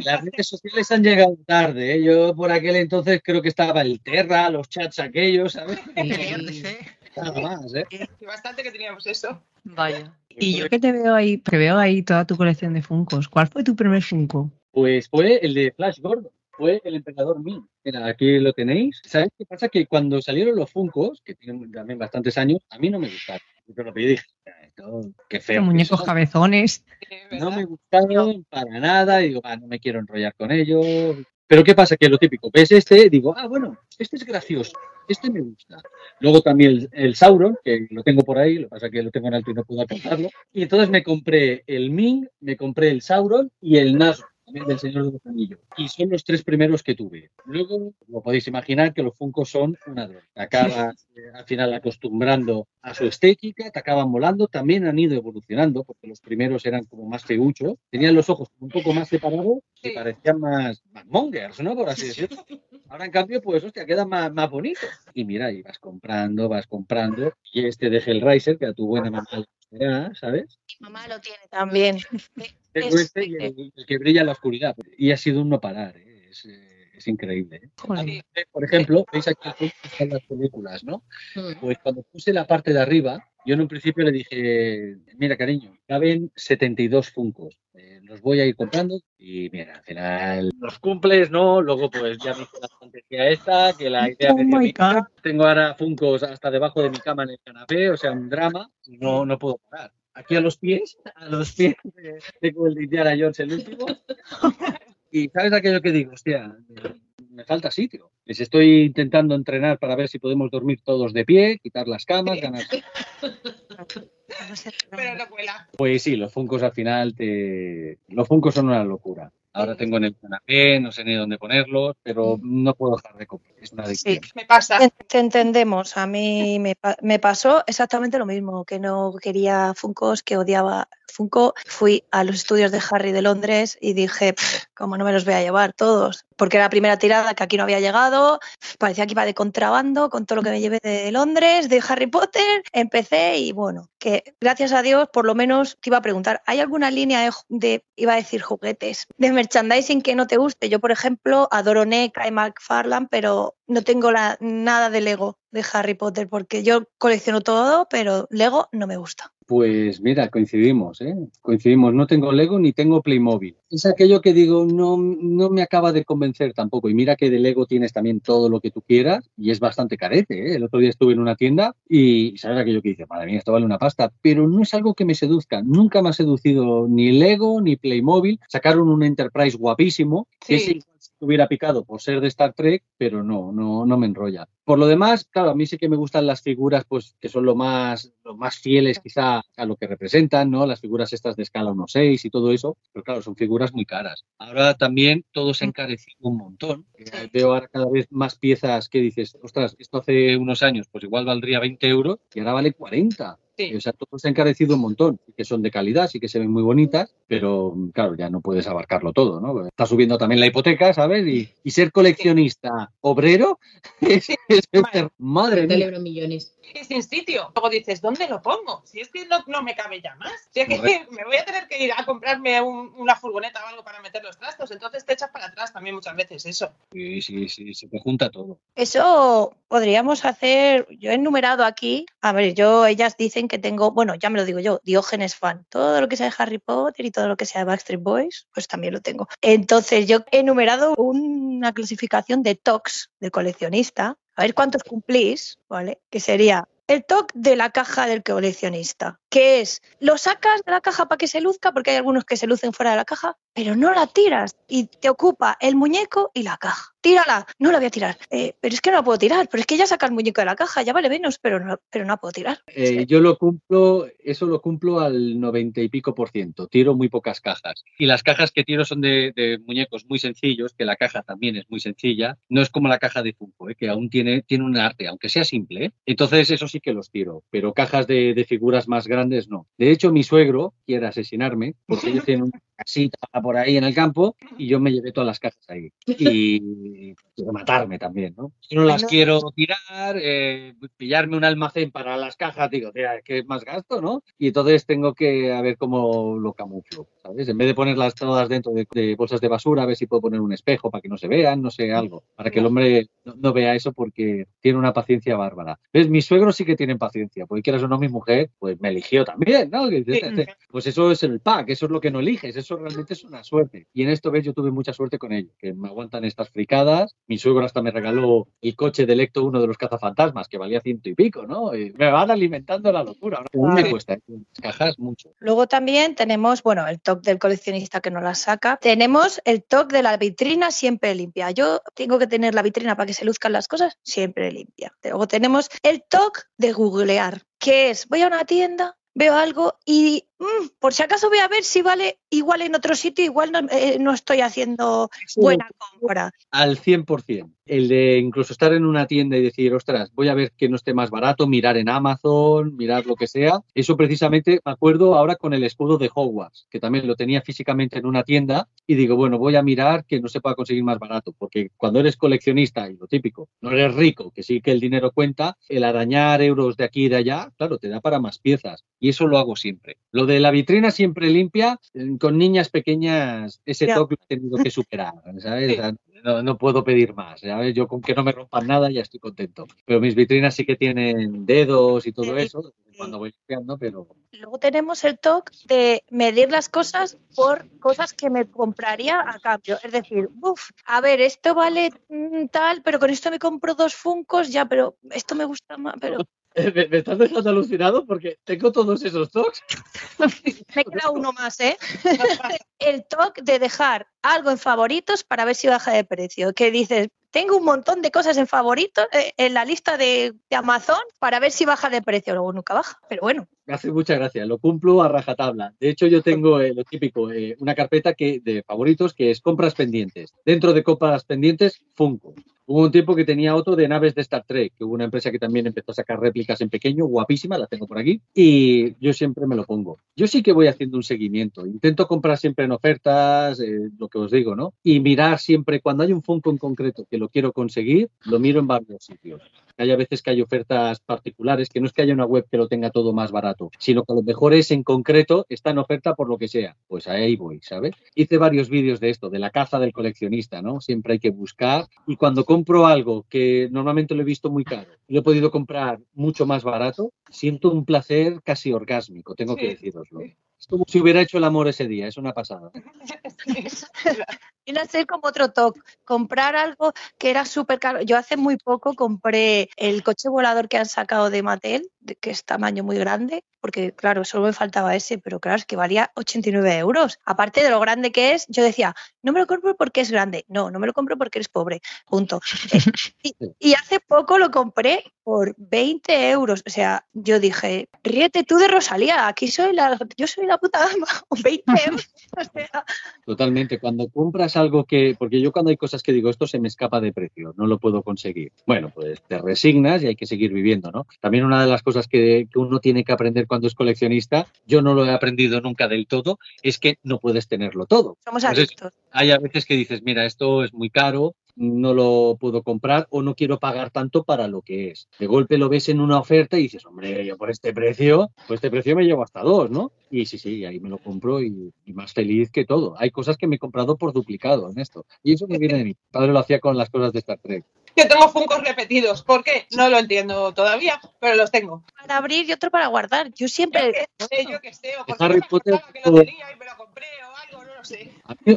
Las redes sociales han llegado tarde, ¿eh? Yo por aquel entonces creo que estaba el Terra, los chats aquellos, ¿sabes? Nada más, ¿eh? y bastante que teníamos eso. Vaya. Y yo que te veo ahí, que veo ahí toda tu colección de Funcos. ¿Cuál fue tu primer Funko? Pues fue el de Flash Gordon, fue el emperador Ming. Mira, aquí lo tenéis. ¿Sabes qué pasa? Que cuando salieron los Funkos, que tienen también bastantes años, a mí no me gustaron. Yo lo pedí y dije, esto, qué feo. Muñecos son. cabezones. No me gustaron para nada, y digo, "Ah, no me quiero enrollar con ellos. Pero ¿qué pasa? Que lo típico, ves este, digo, ah, bueno, este es gracioso, este me gusta. Luego también el, Sauron, que lo tengo por ahí, lo que pasa es que lo tengo en alto y no puedo alcanzarlo. Y entonces me compré el Ming, me compré el Sauron y el Nazgûl, también del Señor de los Anillos. Y son los tres primeros que tuve. Luego, lo podéis imaginar que los Funkos son una droga. Te acabas eh, al final acostumbrando a su estética, te acaban molando, también han ido evolucionando, porque los primeros eran como más feuchos, tenían los ojos un poco más separados y parecían más, más mongers, ¿no? Por así decirlo. Ahora, en cambio, pues, hostia, quedan más, más bonitos. Y mira, y vas comprando, vas comprando. Y este de Hellraiser, que a tu buena mamá ¿sabes? Mi mamá lo tiene también. Es- este y el, el que brilla en la oscuridad. Y ha sido un no parar, ¿eh? es, eh, es increíble. ¿eh? Por ejemplo, veis aquí que están las películas, ¿no? Mm. Pues cuando puse la parte de arriba, yo en un principio le dije, mira cariño, caben 72 funcos, eh, los voy a ir comprando y mira, al final los cumples, ¿no? Luego pues ya me hice la estrategia esta, que la idea Oh vida. God. Tengo ahora funcos hasta debajo de mi cama en el canapé, o sea, un drama, no, no puedo parar. Aquí a los pies, a los pies, tengo el de Indiana Jones, el último. Y sabes aquello que digo, hostia, me- me falta sitio. Les estoy intentando entrenar para ver si podemos dormir todos de pie, quitar las camas, ganar. Pero no cuela. Pues sí, los funcos al final te. Los funcos son una locura. Ahora tengo en el canapé, no sé ni dónde ponerlos, pero no puedo dejar de comer. Es una adicción. Sí. Me pasa. Te- Te entendemos. A mí me, me pasó exactamente lo mismo, que no quería Funkos, que odiaba Funko. Fui a los estudios de Harry de Londres y dije, "Pff, ¿cómo no me los voy a llevar todos? Porque era la primera tirada que aquí no había llegado, parecía que iba de contrabando con todo lo que me llevé de Londres, de Harry Potter. Empecé y bueno, que gracias a Dios, por lo menos te iba a preguntar, ¿hay alguna línea de, iba a decir juguetes, de merchandising que no te guste? Yo, por ejemplo, adoro NECA y McFarlane, pero no tengo la, nada de Lego de Harry Potter porque yo colecciono todo, pero Lego no me gusta. Pues mira, coincidimos, ¿eh? Coincidimos. No tengo Lego ni tengo Playmobil. Es aquello que digo, no, no me acaba de convencer tampoco. Y mira que de Lego tienes también todo lo que tú quieras y es bastante carete, ¿eh? El otro día estuve en una tienda y sabes aquello que dices, madre mía, esto vale una pasta, pero no es algo que me seduzca. Nunca me ha seducido ni Lego ni Playmobil. Sacaron un Enterprise guapísimo, que Sí. Hubiera picado por ser de Star Trek, pero no, no, no me enrolla. Por lo demás, claro, a mí sí que me gustan las figuras, pues, que son lo más, lo más fieles quizá a lo que representan, ¿no? Las figuras estas de escala 1.6 y todo eso, pero claro, son figuras muy caras. Ahora también todo se ha encarecido un montón. Eh, Veo ahora cada vez más piezas que dices, ostras, esto hace unos años, pues igual valdría 20 euros y ahora vale 40. Sí. O sea, todo se ha encarecido un montón, y que son de calidad, sí que se ven muy bonitas, pero claro, ya no puedes abarcarlo todo, ¿no? Está subiendo también la hipoteca, ¿sabes? Y, y ser coleccionista obrero es, es- Vale. madre mía. millones. Y sin sitio. Luego dices, ¿dónde lo pongo? Si es que no, no me cabe ya más. Si es que Correcto. me voy a tener que ir a comprarme un- una furgoneta o algo para meter los trastos. Entonces te echas para atrás también muchas veces eso. Sí, sí, sí, se te junta todo. Eso podríamos hacer, yo he enumerado aquí, a ver, yo, ellas dicen que tengo, bueno, ya me lo digo yo, Diógenes fan, todo lo que sea de Harry Potter y todo lo que sea de Backstreet Boys, pues también lo tengo. Entonces yo he enumerado una clasificación de TOCs de coleccionista, a ver cuántos cumplís, ¿vale? Que sería el TOC de la caja del coleccionista, que es, lo sacas de la caja para que se luzca, porque hay algunos que se lucen fuera de la caja, pero no la tiras y te ocupa el muñeco y la caja. Tírala, no la voy a tirar. Eh, pero es que no la puedo tirar, pero es que ya saca el muñeco de la caja, ya vale menos, pero no, pero no la puedo tirar. Eh, yo lo cumplo, eso lo cumplo al 90 y pico por ciento. Tiro muy pocas cajas. Y las cajas que tiro son de, de muñecos muy sencillos, que la caja también es muy sencilla. No es como la caja de Funko, eh, que aún tiene, tiene un arte, aunque sea simple. ¿eh? Entonces, eso sí que los tiro. Pero cajas de, de figuras más grandes no. De hecho, mi suegro quiere asesinarme, porque ellos tienen una casita por ahí en el campo y yo me llevé todas las cajas ahí. Y quiere matarme también, ¿no? Yo no las quiero tirar, eh, pillarme un almacén para las cajas, digo, tía, es que es más gasto, ¿no? Y entonces tengo que a ver cómo lo camuflo, ¿sabes? En vez de ponerlas todas dentro de, de bolsas de basura, a ver si puedo poner un espejo para que no se vean, no sé, algo, para que el hombre no, no vea eso porque tiene una paciencia bárbara. ¿Ves? Mis suegros sí que tienen paciencia, porque quieras o no, mi mujer, pues me eligió también, ¿no? Pues eso es el pack, eso es lo que no eliges, eso realmente es una suerte. Y en esto, ves, yo tuve mucha suerte con ellos, que me aguantan estas fricadas. Mi suegro hasta me regaló el coche de Lecto, uno de los cazafantasmas, que valía ciento y pico, ¿no? Y me van alimentando la locura. me cuesta, ¿eh? Cajas mucho. Luego también tenemos, bueno, el TOC del coleccionista que no la saca. Tenemos el TOC de la vitrina siempre limpia. Yo tengo que tener la vitrina para que se luzcan las cosas siempre limpia. Luego tenemos el TOC de googlear, que es, voy a una tienda, veo algo y mm, por si acaso voy a ver si vale igual en otro sitio, igual no, eh, no estoy haciendo buena compra. Al 100%. El de incluso estar en una tienda y decir, ostras, voy a ver que no esté más barato, mirar en Amazon, mirar lo que sea. Eso precisamente me acuerdo ahora con el escudo de Hogwarts, que también lo tenía físicamente en una tienda y digo, bueno, voy a mirar que no se pueda conseguir más barato, porque cuando eres coleccionista y lo típico, no eres rico, que sí que el dinero cuenta, el arañar euros de aquí y de allá, claro, te da para más piezas y eso lo hago siempre. Lo de la vitrina siempre limpia, eh, con niñas pequeñas, ese toque lo he tenido que superar, ¿sabes? No, no puedo pedir más, ¿sabes? Yo con que no me rompan nada ya estoy contento. Pero mis vitrinas sí que tienen dedos y todo Sí, eso, cuando voy limpiando, pero Luego tenemos el TOC de medir las cosas por cosas que me compraría a cambio. Es decir, uff, a ver, esto vale mm, tal, pero con esto me compro dos funcos, ya, pero esto me gusta más, pero me, me estás dejando alucinado porque tengo todos esos toques. me queda uno más, ¿eh? el TOC de dejar algo en favoritos para ver si baja de precio. Que dices, tengo un montón de cosas en favoritos eh, en la lista de, de Amazon para ver si baja de precio. Luego nunca baja, pero bueno. Me hace mucha gracia, lo cumplo a rajatabla. De hecho, yo tengo eh, lo típico, eh, una carpeta que, de favoritos que es compras pendientes. Dentro de compras pendientes, Funko. Hubo un tiempo que tenía otro de naves de Star Trek, que hubo una empresa que también empezó a sacar réplicas en pequeño, guapísima, la tengo por aquí, y yo siempre me lo pongo. Yo sí que voy haciendo un seguimiento, intento comprar siempre en ofertas, eh, lo que os digo, ¿no? Y mirar siempre, cuando hay un Funko en concreto que lo quiero conseguir, lo miro en varios sitios. Hay a veces que hay ofertas particulares, que no es que haya una web que lo tenga todo más barato, sino que a lo mejor es en concreto, está en oferta por lo que sea. Pues ahí voy, ¿sabes? Hice varios vídeos de esto, de la caza del coleccionista, ¿no? Siempre hay que buscar. Y cuando compro algo que normalmente lo he visto muy caro, lo he podido comprar mucho más barato, siento un placer casi orgásmico, tengo que deciroslo. Es como si hubiera hecho el amor ese día, es una pasada. Viene a ser como otro toque, comprar algo que era súper caro. Yo hace muy poco compré el coche volador que han sacado de Mattel, de- que es tamaño muy grande, porque claro, solo me faltaba ese, pero claro, es que valía 89 euros. Aparte de lo grande que es, yo decía, no me lo compro porque es grande. No, no me lo compro porque eres pobre. Punto. Eh, y, y hace poco lo compré por 20 euros. O sea, yo dije, ríete tú de Rosalía, aquí soy la, yo soy la puta dama. 20 euros. O sea, Totalmente. Cuando compras algo que, porque yo cuando hay cosas que digo, esto se me escapa de precio, no lo puedo conseguir. Bueno, pues te resignas y hay que seguir viviendo, ¿no? También una de las cosas que, que uno tiene que aprender cuando es coleccionista, yo no lo he aprendido nunca del todo, es que no puedes tenerlo todo. somos Entonces, hay a veces que dices, mira, esto es muy caro, no lo puedo comprar o no quiero pagar tanto para lo que es. De golpe lo ves en una oferta y dices, hombre, yo por este precio, por este precio me llevo hasta dos, ¿no? Y sí, sí, ahí me lo compro y, y más feliz que todo. Hay cosas que me he comprado por duplicado en esto. Y eso me viene de mí. Mi padre lo hacía con las cosas de Star Trek. Yo tengo funcos repetidos. ¿Por qué? No lo entiendo todavía, pero los tengo. Para abrir y otro para guardar. Yo siempre. Yo qué sé, yo qué sé. O porque Harry Potter, que lo tenía y me lo compré o no sé.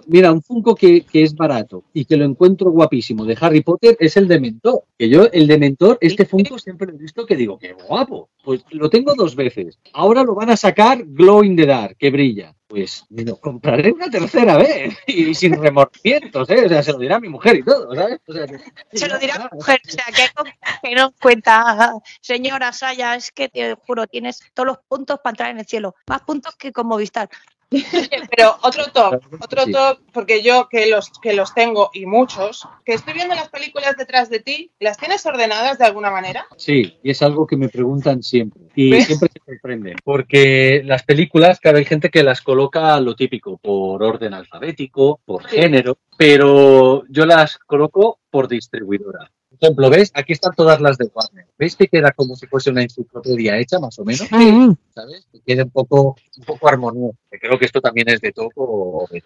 Mira, un Funko que, que es barato y que lo encuentro guapísimo de Harry Potter es el Dementor. Que yo, el Dementor, este Funko siempre lo he visto que digo, qué guapo. Pues lo tengo dos veces. Ahora lo van a sacar Glow in the Dark, que brilla. Pues me lo compraré una tercera vez y sin remordimientos, ¿eh? O sea, se lo dirá mi mujer y todo, ¿sabes? O sea, que- Se lo dirá mi mujer. O sea, que, no- que no cuenta, señora Saya, es que te juro, tienes todos los puntos para entrar en el cielo. Más puntos que con Movistar. Pero otro top, otro Sí. top, porque yo que los, que los tengo y muchos, que estoy viendo las películas detrás de ti, ¿las tienes ordenadas de alguna manera? Sí, y es algo que me preguntan siempre. Y ¿Ves? siempre se sorprenden. Porque las películas, claro, hay gente que las coloca lo típico, por orden alfabético, por Sí. género, pero yo las coloco por distribuidora. Por ejemplo, ¿ves? Aquí están todas las de Warner. ¿Veis que queda como si fuese una enciclopedia hecha, más o menos? ¿Sabes? Que quede un poco, un poco armonioso. Creo que esto también es de Toco o de.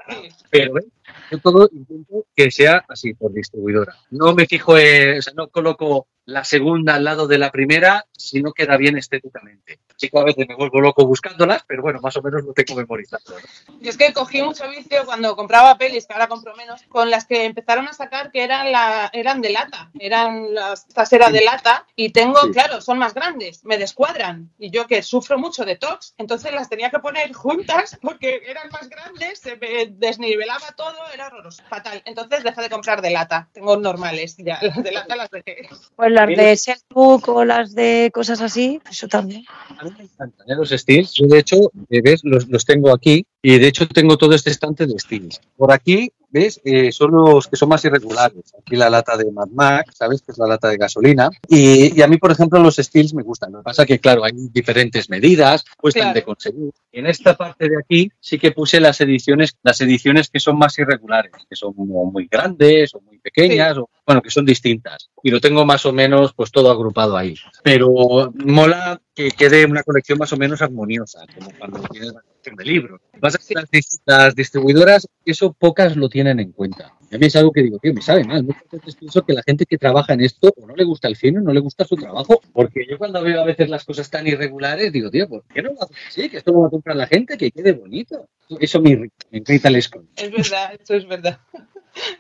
Pero ¿ves? yo todo intento que sea así por distribuidora. No me fijo, en, o sea, no coloco la segunda al lado de la primera si no queda bien estéticamente. Sí que a veces me vuelvo loco buscándolas, pero bueno, más o menos lo tengo memorizado. ¿no? Yo es que cogí mucho vicio cuando compraba pelis, que ahora compro menos, con las que empezaron a sacar que eran la, eran de lata, eran las estas eran de lata y tengo, Sí. claro, son más grandes, me descuadran y yo que sufro mucho de TOX, entonces las tenía que poner juntas porque eran más grandes, se me desnivelaba todo, era horroroso, fatal. Entonces dejé de comprar de lata, tengo normales ya, las de lata las dejé. Pues las de Selbook o las de cosas así, eso también. A mí me encantan ¿eh? los Steels. Yo, de hecho, ¿ves? Los, los tengo aquí y de hecho tengo todo este estante de Steels. Por aquí, ¿ves? Eh, son los que son más irregulares. Aquí la lata de Mad Max, ¿sabes? Que es la lata de gasolina. Y, y a mí, por ejemplo, los Steels me gustan. Lo que pasa que, claro, hay diferentes medidas, cuestan Claro. de conseguir. En esta parte de aquí sí que puse las ediciones, las ediciones que son más irregulares, que son muy grandes o muy pequeñas, o, bueno, que son distintas. Y lo tengo más o menos pues todo agrupado ahí. Pero mola que quede una colección más o menos armoniosa, como cuando tienes la colección de libros. Pasa que las, dis- las distribuidoras, eso pocas lo tienen en cuenta. Y a mí es algo que digo, tío, me sabe mal. Muchas veces pienso que la gente que trabaja en esto o no le gusta el cine o no le gusta su trabajo. Porque yo cuando veo a veces las cosas tan irregulares, digo, tío, ¿por qué no lo haces así? Que esto lo va a comprar la gente, que quede bonito. Eso me irrita, me irrita el escondo. Es verdad, eso es verdad.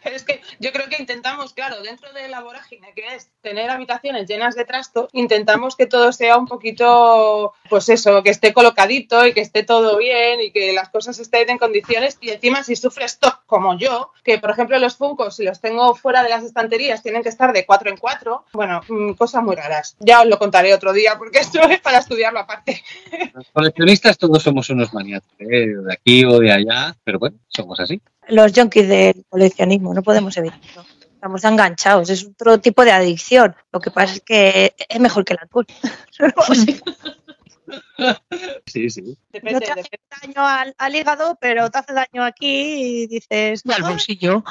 Es que yo creo que intentamos, claro, dentro de la vorágine que es tener habitaciones llenas de trasto, intentamos que todo sea un poquito, pues eso, que esté colocadito y que esté todo bien y que las cosas estén en condiciones. Y encima, si sufres stock como yo, que por ejemplo los Funcos, si los tengo fuera de las estanterías, tienen que estar de cuatro en cuatro, bueno, mm, cosas muy raras. Ya os lo contaré otro día porque esto es para estudiarlo aparte. Los coleccionistas todos somos unos maniatos, ¿eh? de aquí o de allá, pero bueno, somos así. Los junkies del coleccionismo, no podemos evitarlo. Estamos enganchados, es otro tipo de adicción. Lo que pasa es que es mejor que el alcohol. Sí, sí. Depende, No te hace depende. daño al, al hígado, pero te hace daño aquí y dices, Y al "Ay, bolsillo.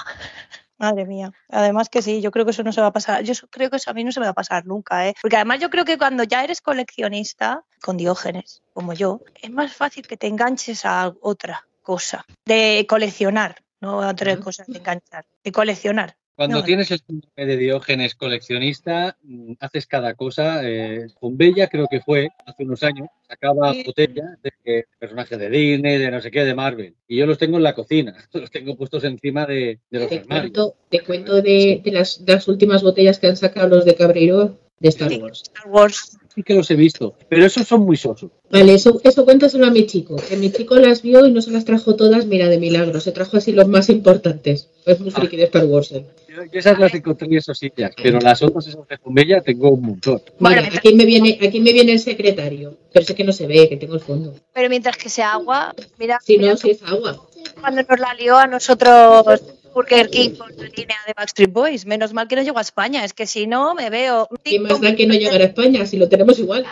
Madre mía. Además que sí, yo creo que eso no se va a pasar. Yo creo que eso a mí no se me va a pasar nunca, ¿eh? Porque además yo creo que cuando ya eres coleccionista, con Diógenes, como yo, es más fácil que te enganches a otra cosa. De coleccionar, no a otra Ajá. cosa de enganchar. De coleccionar. Cuando No. tienes el síndrome de Diógenes coleccionista, mm, haces cada cosa. Eh, con Bella creo que fue hace unos años, sacaba Sí. botellas de personajes de Disney, de no sé qué, de Marvel. Y yo los tengo en la cocina, los tengo puestos encima de, de los Te armarios. cuento, te cuento de, de las, de las últimas botellas que han sacado los de Cabreiro de Star. Wars. Star Wars. Sí que los he visto, pero esos son muy sosos. Vale, eso, eso cuéntaselo a mi chico. Que mi chico las vio y no se las trajo todas, mira, de milagro. Se trajo así los más importantes. Es muy friki de Star Wars. él. Yo, esas las encontré en esos sillas, pero las otras, esas de Bella, tengo un montón. Bueno, Mira, aquí me viene, aquí me viene el secretario. Pero sé que no se ve, que tengo el fondo. Pero mientras que sea agua, mira, Si mira no, si es agua. cuando nos la lió a nosotros Burger King con la línea de Backstreet Boys. Menos mal que no llegó a España, es que si no me veo. ¿Qué más da que no llegar a España si lo tenemos igual?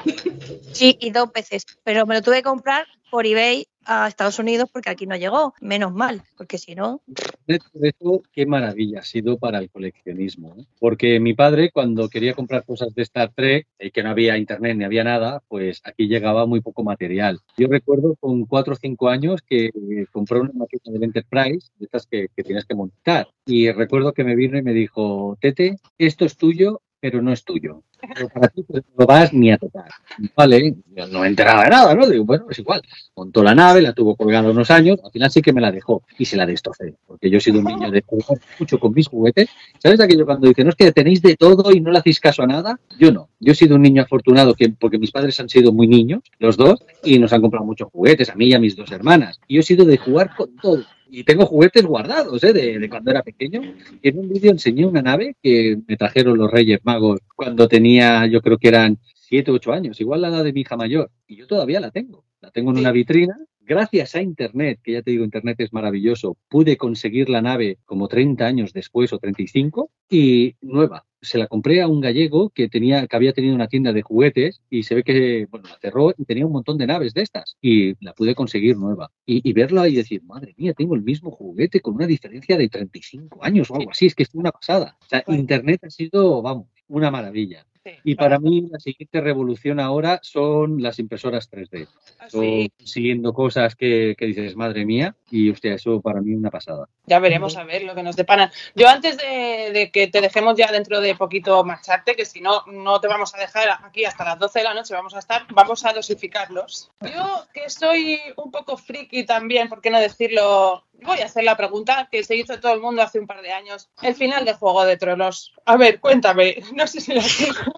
Sí, y dos veces. Pero me lo tuve que comprar por eBay a Estados Unidos porque aquí no llegó. Menos mal, porque si no. De eso, qué maravilla ha sido para el coleccionismo. ¿eh? Porque mi padre, cuando quería comprar cosas de Star Trek y que no había internet ni había nada, pues aquí llegaba muy poco material. Yo recuerdo con cuatro o cinco años que compré una máquina del Enterprise, de estas que, que tienes que montar. Y recuerdo que me vino y me dijo, Tete, esto es tuyo, pero no es tuyo. Pero para ti pues, no vas ni a tocar. Vale, yo no enteraba de nada, ¿no? Bueno, es igual. Montó la nave, la tuvo colgada unos años, al final sí que me la dejó y se la destrocé, porque yo he sido un niño de jugar mucho con mis juguetes. ¿Sabes aquello cuando dicen, no es que tenéis de todo y no le hacéis caso a nada? Yo no. Yo he sido un niño afortunado que, porque mis padres han sido muy niños, los dos, y nos han comprado muchos juguetes, a mí y a mis dos hermanas. Y yo he sido de jugar con todo. Y tengo juguetes guardados, ¿eh? de, de cuando era pequeño. En un vídeo enseñé una nave que me trajeron los Reyes Magos cuando tenía, yo creo que eran 7 o 8 años, igual la edad de mi hija mayor. Y yo todavía la tengo. La tengo en una vitrina. Gracias a Internet, que ya te digo, Internet es maravilloso, pude conseguir la nave como 30 años después o 35 y nueva. Se la compré a un gallego que, tenía, que había tenido una tienda de juguetes y se ve que, bueno, la cerró y tenía un montón de naves de estas y la pude conseguir nueva. Y, y verla y decir, madre mía, tengo el mismo juguete con una diferencia de 35 años o algo así, es que es una pasada. O sea. Internet ha sido, vamos, una maravilla. Y para mí la siguiente revolución ahora son las impresoras 3D. Sí, Estoy siguiendo cosas que, que dices, madre mía, y hostia, eso para mí es una pasada. ya veremos a ver lo que nos deparan. Yo antes de, de que te dejemos ya dentro de poquito marcharte, que si no, no te vamos a dejar aquí hasta las 12 de la noche, vamos a estar, vamos a dosificarlos. Yo que soy un poco friki también, ¿por qué no decirlo? Voy a hacer la pregunta que se hizo todo el mundo hace un par de años. El final de Juego de Tronos. A ver, cuéntame. No sé si la tengo.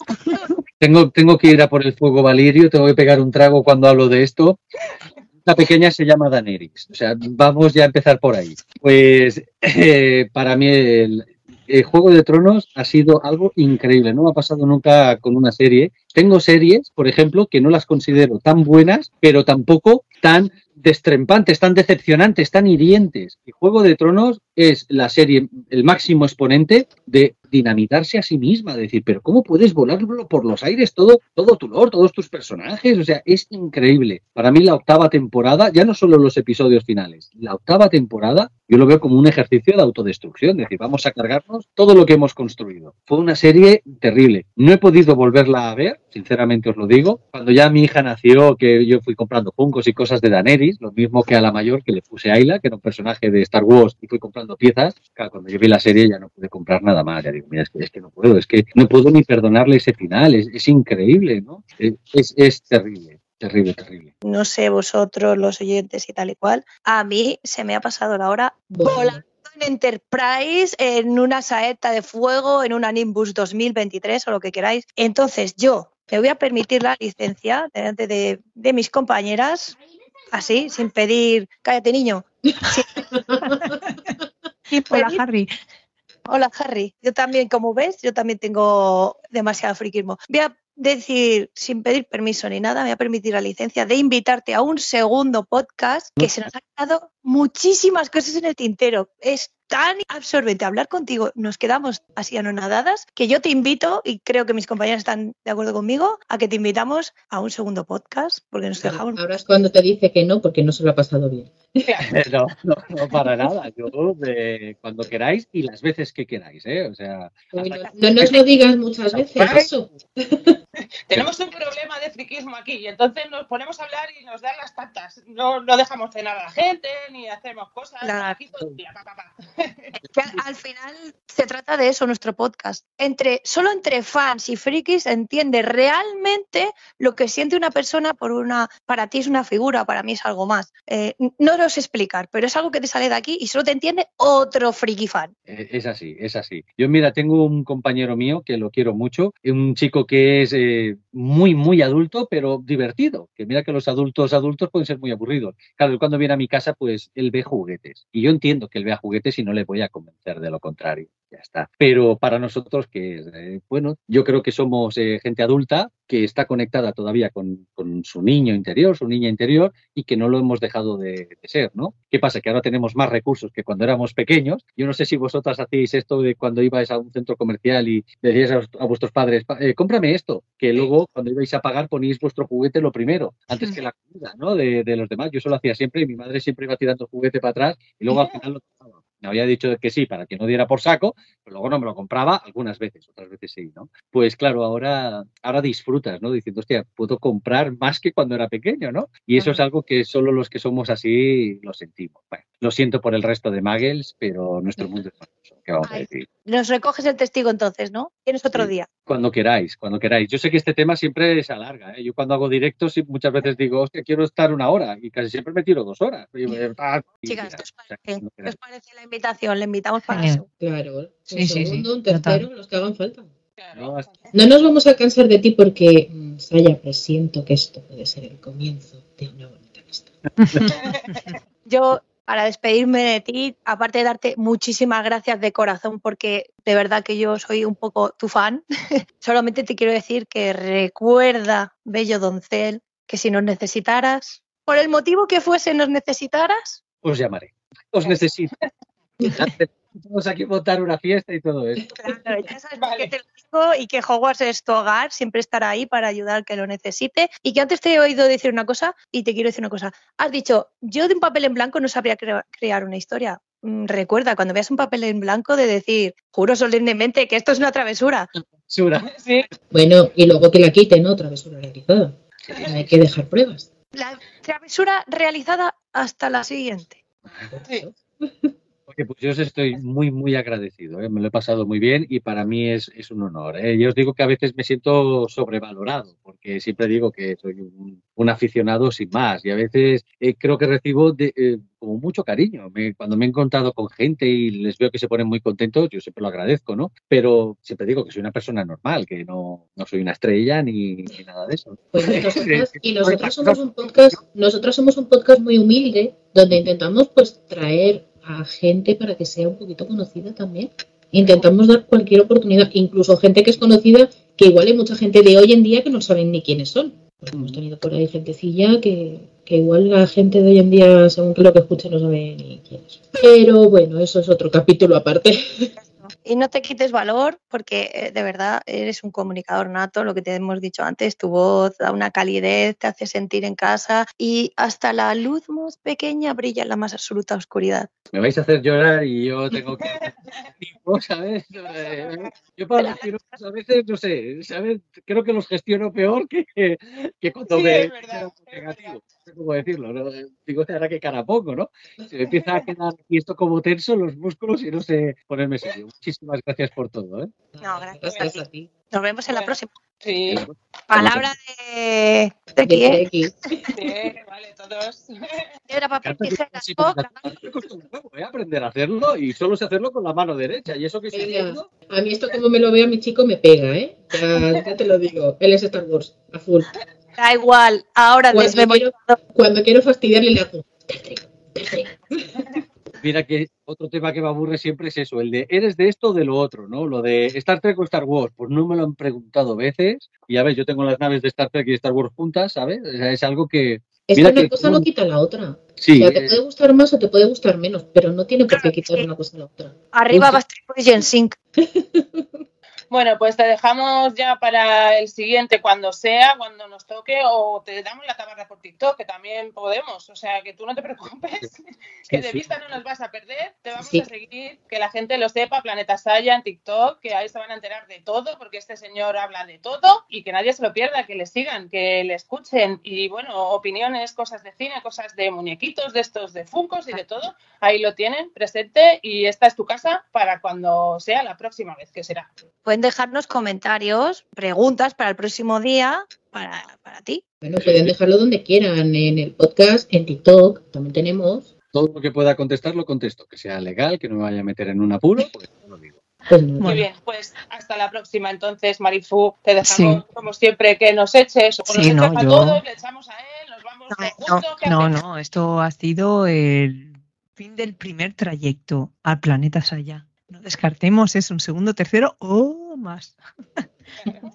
Tengo, tengo que ir a por el fuego Valirio, tengo que pegar un trago cuando hablo de esto. La pequeña se llama Daenerys, o sea, vamos ya a empezar por ahí. Pues eh, para mí el, el Juego de Tronos ha sido algo increíble, no me ha pasado nunca con una serie. Tengo series, por ejemplo, que no las considero tan buenas, pero tampoco tan destrempantes, tan decepcionantes, tan hirientes. Y Juego de Tronos es la serie, el máximo exponente de dinamitarse a sí misma, de decir, pero ¿cómo puedes volarlo por los aires todo, todo tu lore, todos tus personajes? O sea, es increíble. Para mí la octava temporada, ya no solo los episodios finales, la octava temporada yo lo veo como un ejercicio de autodestrucción, es decir, vamos a cargarnos todo lo que hemos construido. Fue una serie terrible. No he podido volverla a ver, sinceramente os lo digo. Cuando ya mi hija nació, que yo fui comprando funcos y cosas de Daenerys, lo mismo que a la mayor que le puse Ayla, que era un personaje de Star Wars, y fui comprando piezas. Claro, cuando yo vi la serie ya no pude comprar nada más. Ya digo, mira, es que, es que no puedo, es que no puedo ni perdonarle ese final, es, es increíble, ¿no? Es, es terrible. Terrible, terrible. No sé vosotros, los oyentes y tal y cual. A mí se me ha pasado la hora volando en Enterprise, en una saeta de fuego, en una Nimbus 2023 o lo que queráis. Entonces yo me voy a permitir la licencia delante de, de mis compañeras, así, sin pedir, cállate niño. Sin Hola, Harry. Hola, Harry. Yo también, como ves, yo también tengo demasiado friquismo. Voy a decir, sin pedir permiso ni nada, me voy a permitir la licencia de invitarte a un segundo podcast que se nos han quedado muchísimas cosas en el tintero. Es tan absorbente hablar contigo, nos quedamos así anonadadas, que yo te invito, y creo que mis compañeros están de acuerdo conmigo, a que te invitamos a un segundo podcast, porque nos dejamos... Ahora es cuando te dice que no, porque no se lo ha pasado bien. No, no, no para nada. Yo de cuando queráis y las veces que queráis, ¿eh? O sea, Uy, no, no nos lo digas muchas veces eso. Tenemos un problema de friquismo aquí y entonces nos ponemos a hablar y nos dan las tantas. No, no dejamos cenar a la gente ni hacemos cosas. Claro. Aquí todo el día, pa, pa, pa. Es que al, al final se trata de eso nuestro podcast. Entre, solo entre fans y frikis se entiende realmente lo que siente una persona por una. Para ti es una figura, para mí es algo más. Eh, no lo sé explicar, pero es algo que te sale de aquí y solo te entiende otro friki fan. Eh, Es así, es así. Yo, mira, tengo un compañero mío que lo quiero mucho, un chico que es eh, muy, muy adulto, pero divertido. Que mira que los adultos adultos pueden ser muy aburridos. Claro, cuando viene a mi casa, pues él ve juguetes. Y yo entiendo que él vea juguetes y no le voy a convencer de lo contrario. Ya está. Pero para nosotros, que? Eh, bueno, yo creo que somos eh, gente adulta que está conectada todavía con, con su niño interior, su niña interior, y que no lo hemos dejado de, de ser, ¿no? ¿Qué pasa? Que ahora tenemos más recursos que cuando éramos pequeños. Yo no sé si vosotras hacéis esto de cuando ibais a un centro comercial y decíais a, a vuestros padres, "Pa- eh, cómprame esto, que luego cuando ibais a pagar poníais vuestro juguete lo primero, antes que la comida, ¿no? De, de los demás. Yo eso lo hacía siempre y mi madre siempre iba tirando juguete para atrás y luego al final lo tomaba. Me había dicho que sí para que no diera por saco, pero luego no me lo compraba algunas veces, otras veces sí, ¿no? Pues claro, ahora, ahora disfrutas, ¿no? Diciendo, hostia, puedo comprar más que cuando era pequeño, ¿no? Y eso es algo que solo los que somos así lo sentimos. Bueno, lo siento por el resto de Muggles, pero nuestro mundo es maravilloso. ¿Qué vamos a Ay. decir? Nos recoges el testigo entonces, ¿no? Tienes otro Sí. día. Cuando queráis, cuando queráis. Yo sé que este tema siempre se alarga. ¿eh? Yo cuando hago directos muchas veces digo, hostia, quiero estar una hora y casi siempre me tiro dos horas. Y, eh, y Chicas, ¿qué os o sea, parece? cuando ¿Qué queráis. os parece la invitación? Le invitamos para Genial. eso. Claro. Un Sí, sí, sí, segundo, un total. tercero, los que hagan falta. No, hasta- No nos vamos a cansar de ti porque, mm, Saya, presiento que esto puede ser el comienzo de una bonita amistad. Yo, para despedirme de ti, aparte de darte muchísimas gracias de corazón, porque de verdad que yo soy un poco tu fan, solamente te quiero decir que recuerda, bello doncel, que si nos necesitaras, por el motivo que fuese nos necesitaras, os llamaré. Os necesito. Vamos aquí a montar una fiesta y todo eso. claro, ya sabes Vale. qué te lo digo y que Hogwarts es tu hogar, siempre estará ahí para ayudar al que lo necesite. Y que antes te he oído decir una cosa y te quiero decir una cosa. Has dicho, yo de un papel en blanco no sabría crea- crear una historia. Mm, Recuerda, cuando veas un papel en blanco, de decir, juro solemnemente que esto es una travesura. Sura. Sí, Bueno, y luego que la quiten, otra travesura realizada. Hay que dejar pruebas. La travesura realizada hasta la siguiente. sí. Oye, pues yo os estoy muy, muy agradecido. ¿eh? Me lo he pasado muy bien y para mí es, es un honor. ¿eh? Yo os digo que a veces me siento sobrevalorado, porque siempre digo que soy un, aficionado sin más y a veces eh, creo que recibo de, como mucho cariño. Cuando me he encontrado con gente y les veo que se ponen muy contentos, yo siempre lo agradezco, ¿no? Pero siempre digo que soy una persona normal, que no, no soy una estrella ni, ni nada de eso. Pues nosotros, y nosotros somos un podcast, nosotros somos un podcast muy humilde, donde intentamos pues traer a gente para que sea un poquito conocida también. Intentamos dar cualquier oportunidad, incluso gente que es conocida, que igual hay mucha gente de hoy en día que no saben ni quiénes son. Pues hemos tenido por ahí gentecilla que, que igual la gente de hoy en día, según que lo que escuche, no sabe ni quiénes son. Pero bueno, eso es otro capítulo aparte. Y no te quites valor porque eh, de verdad eres un comunicador nato, lo que te hemos dicho antes, tu voz da una calidez, te hace sentir en casa y hasta la luz más pequeña brilla en la más absoluta oscuridad. Me vais a hacer llorar y yo tengo que... tipo, ¿sabes? Eh, Yo para los piropos a veces, no sé, ¿sabes? Creo que los gestiono peor que, que cuando Sí, me... es verdad, negativo. No sé cómo decirlo, ¿no? Digo, ahora que cara pongo, ¿no? Se me empieza a quedar aquí esto como tenso, los músculos y no sé ponerme serio. Muchísimas gracias por todo, ¿eh? No, gracias a ti. Nos vemos en la próxima. Sí, Palabra de, de De quién? X. sí, vale, todos. Piedra, papel, tijeras, sí, huevo, ¿eh? aprender a hacerlo y solo sé hacerlo con la mano derecha. Y eso que estoy viendo, a mí esto como me lo veo a mi chico me pega, ¿eh? Ya, ya te lo digo. Él es Star Wars, a full. Da igual, ahora Cuando. Cuando quiero fastidiarle le hago. Mira que otro tema que me aburre siempre es eso, el de ¿eres de esto o de lo otro? ¿no? Lo de Star Trek o Star Wars, pues no me lo han preguntado veces. Y a ver, yo tengo las naves de Star Trek y Star Wars juntas, ¿sabes? O sea, es algo que... Es Mira que una que- cosa no quita la otra. O Sí, sea, te eh, puede gustar más o te puede gustar menos, pero no tiene por qué quitar una cosa a la otra. Arriba. Backstreet Boys y NSYNC. Bueno, pues te dejamos ya para el siguiente cuando sea, cuando nos toque, o te damos la tabarra por TikTok, que también podemos. O sea, que tú no te preocupes, que de sí. vista no nos vas a perder. Te vamos Sí. a seguir, que la gente lo sepa, Planeta Saya en TikTok, que ahí se van a enterar de todo, porque este señor habla de todo y que nadie se lo pierda, que le sigan, que le escuchen. Y bueno, opiniones, cosas de cine, cosas de muñequitos, de estos de Funcos y de todo. Ahí lo tienen presente y esta es tu casa para cuando sea la próxima vez, que será. Pueden dejarnos comentarios, preguntas para el próximo día para, para ti. Bueno, pueden dejarlo donde quieran, en el podcast, en TikTok, también tenemos. todo lo que pueda contestar lo contesto, que sea legal, que no me vaya a meter en un apuro, porque no lo digo. Pues no. Muy bien, pues hasta la próxima entonces, Marifu. Te dejamos, Sí. como siempre, que nos eches o Sí, nos no, echas a yo- todos, le echamos a él, nos vamos No, no, juntos. ¿qué No, no, esto ha sido el fin del primer trayecto al planeta Saya. No descartemos es un segundo, tercero o más.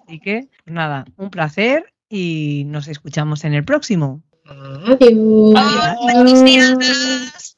Así que, nada, un placer y nos escuchamos en el próximo. Adiós. Adiós.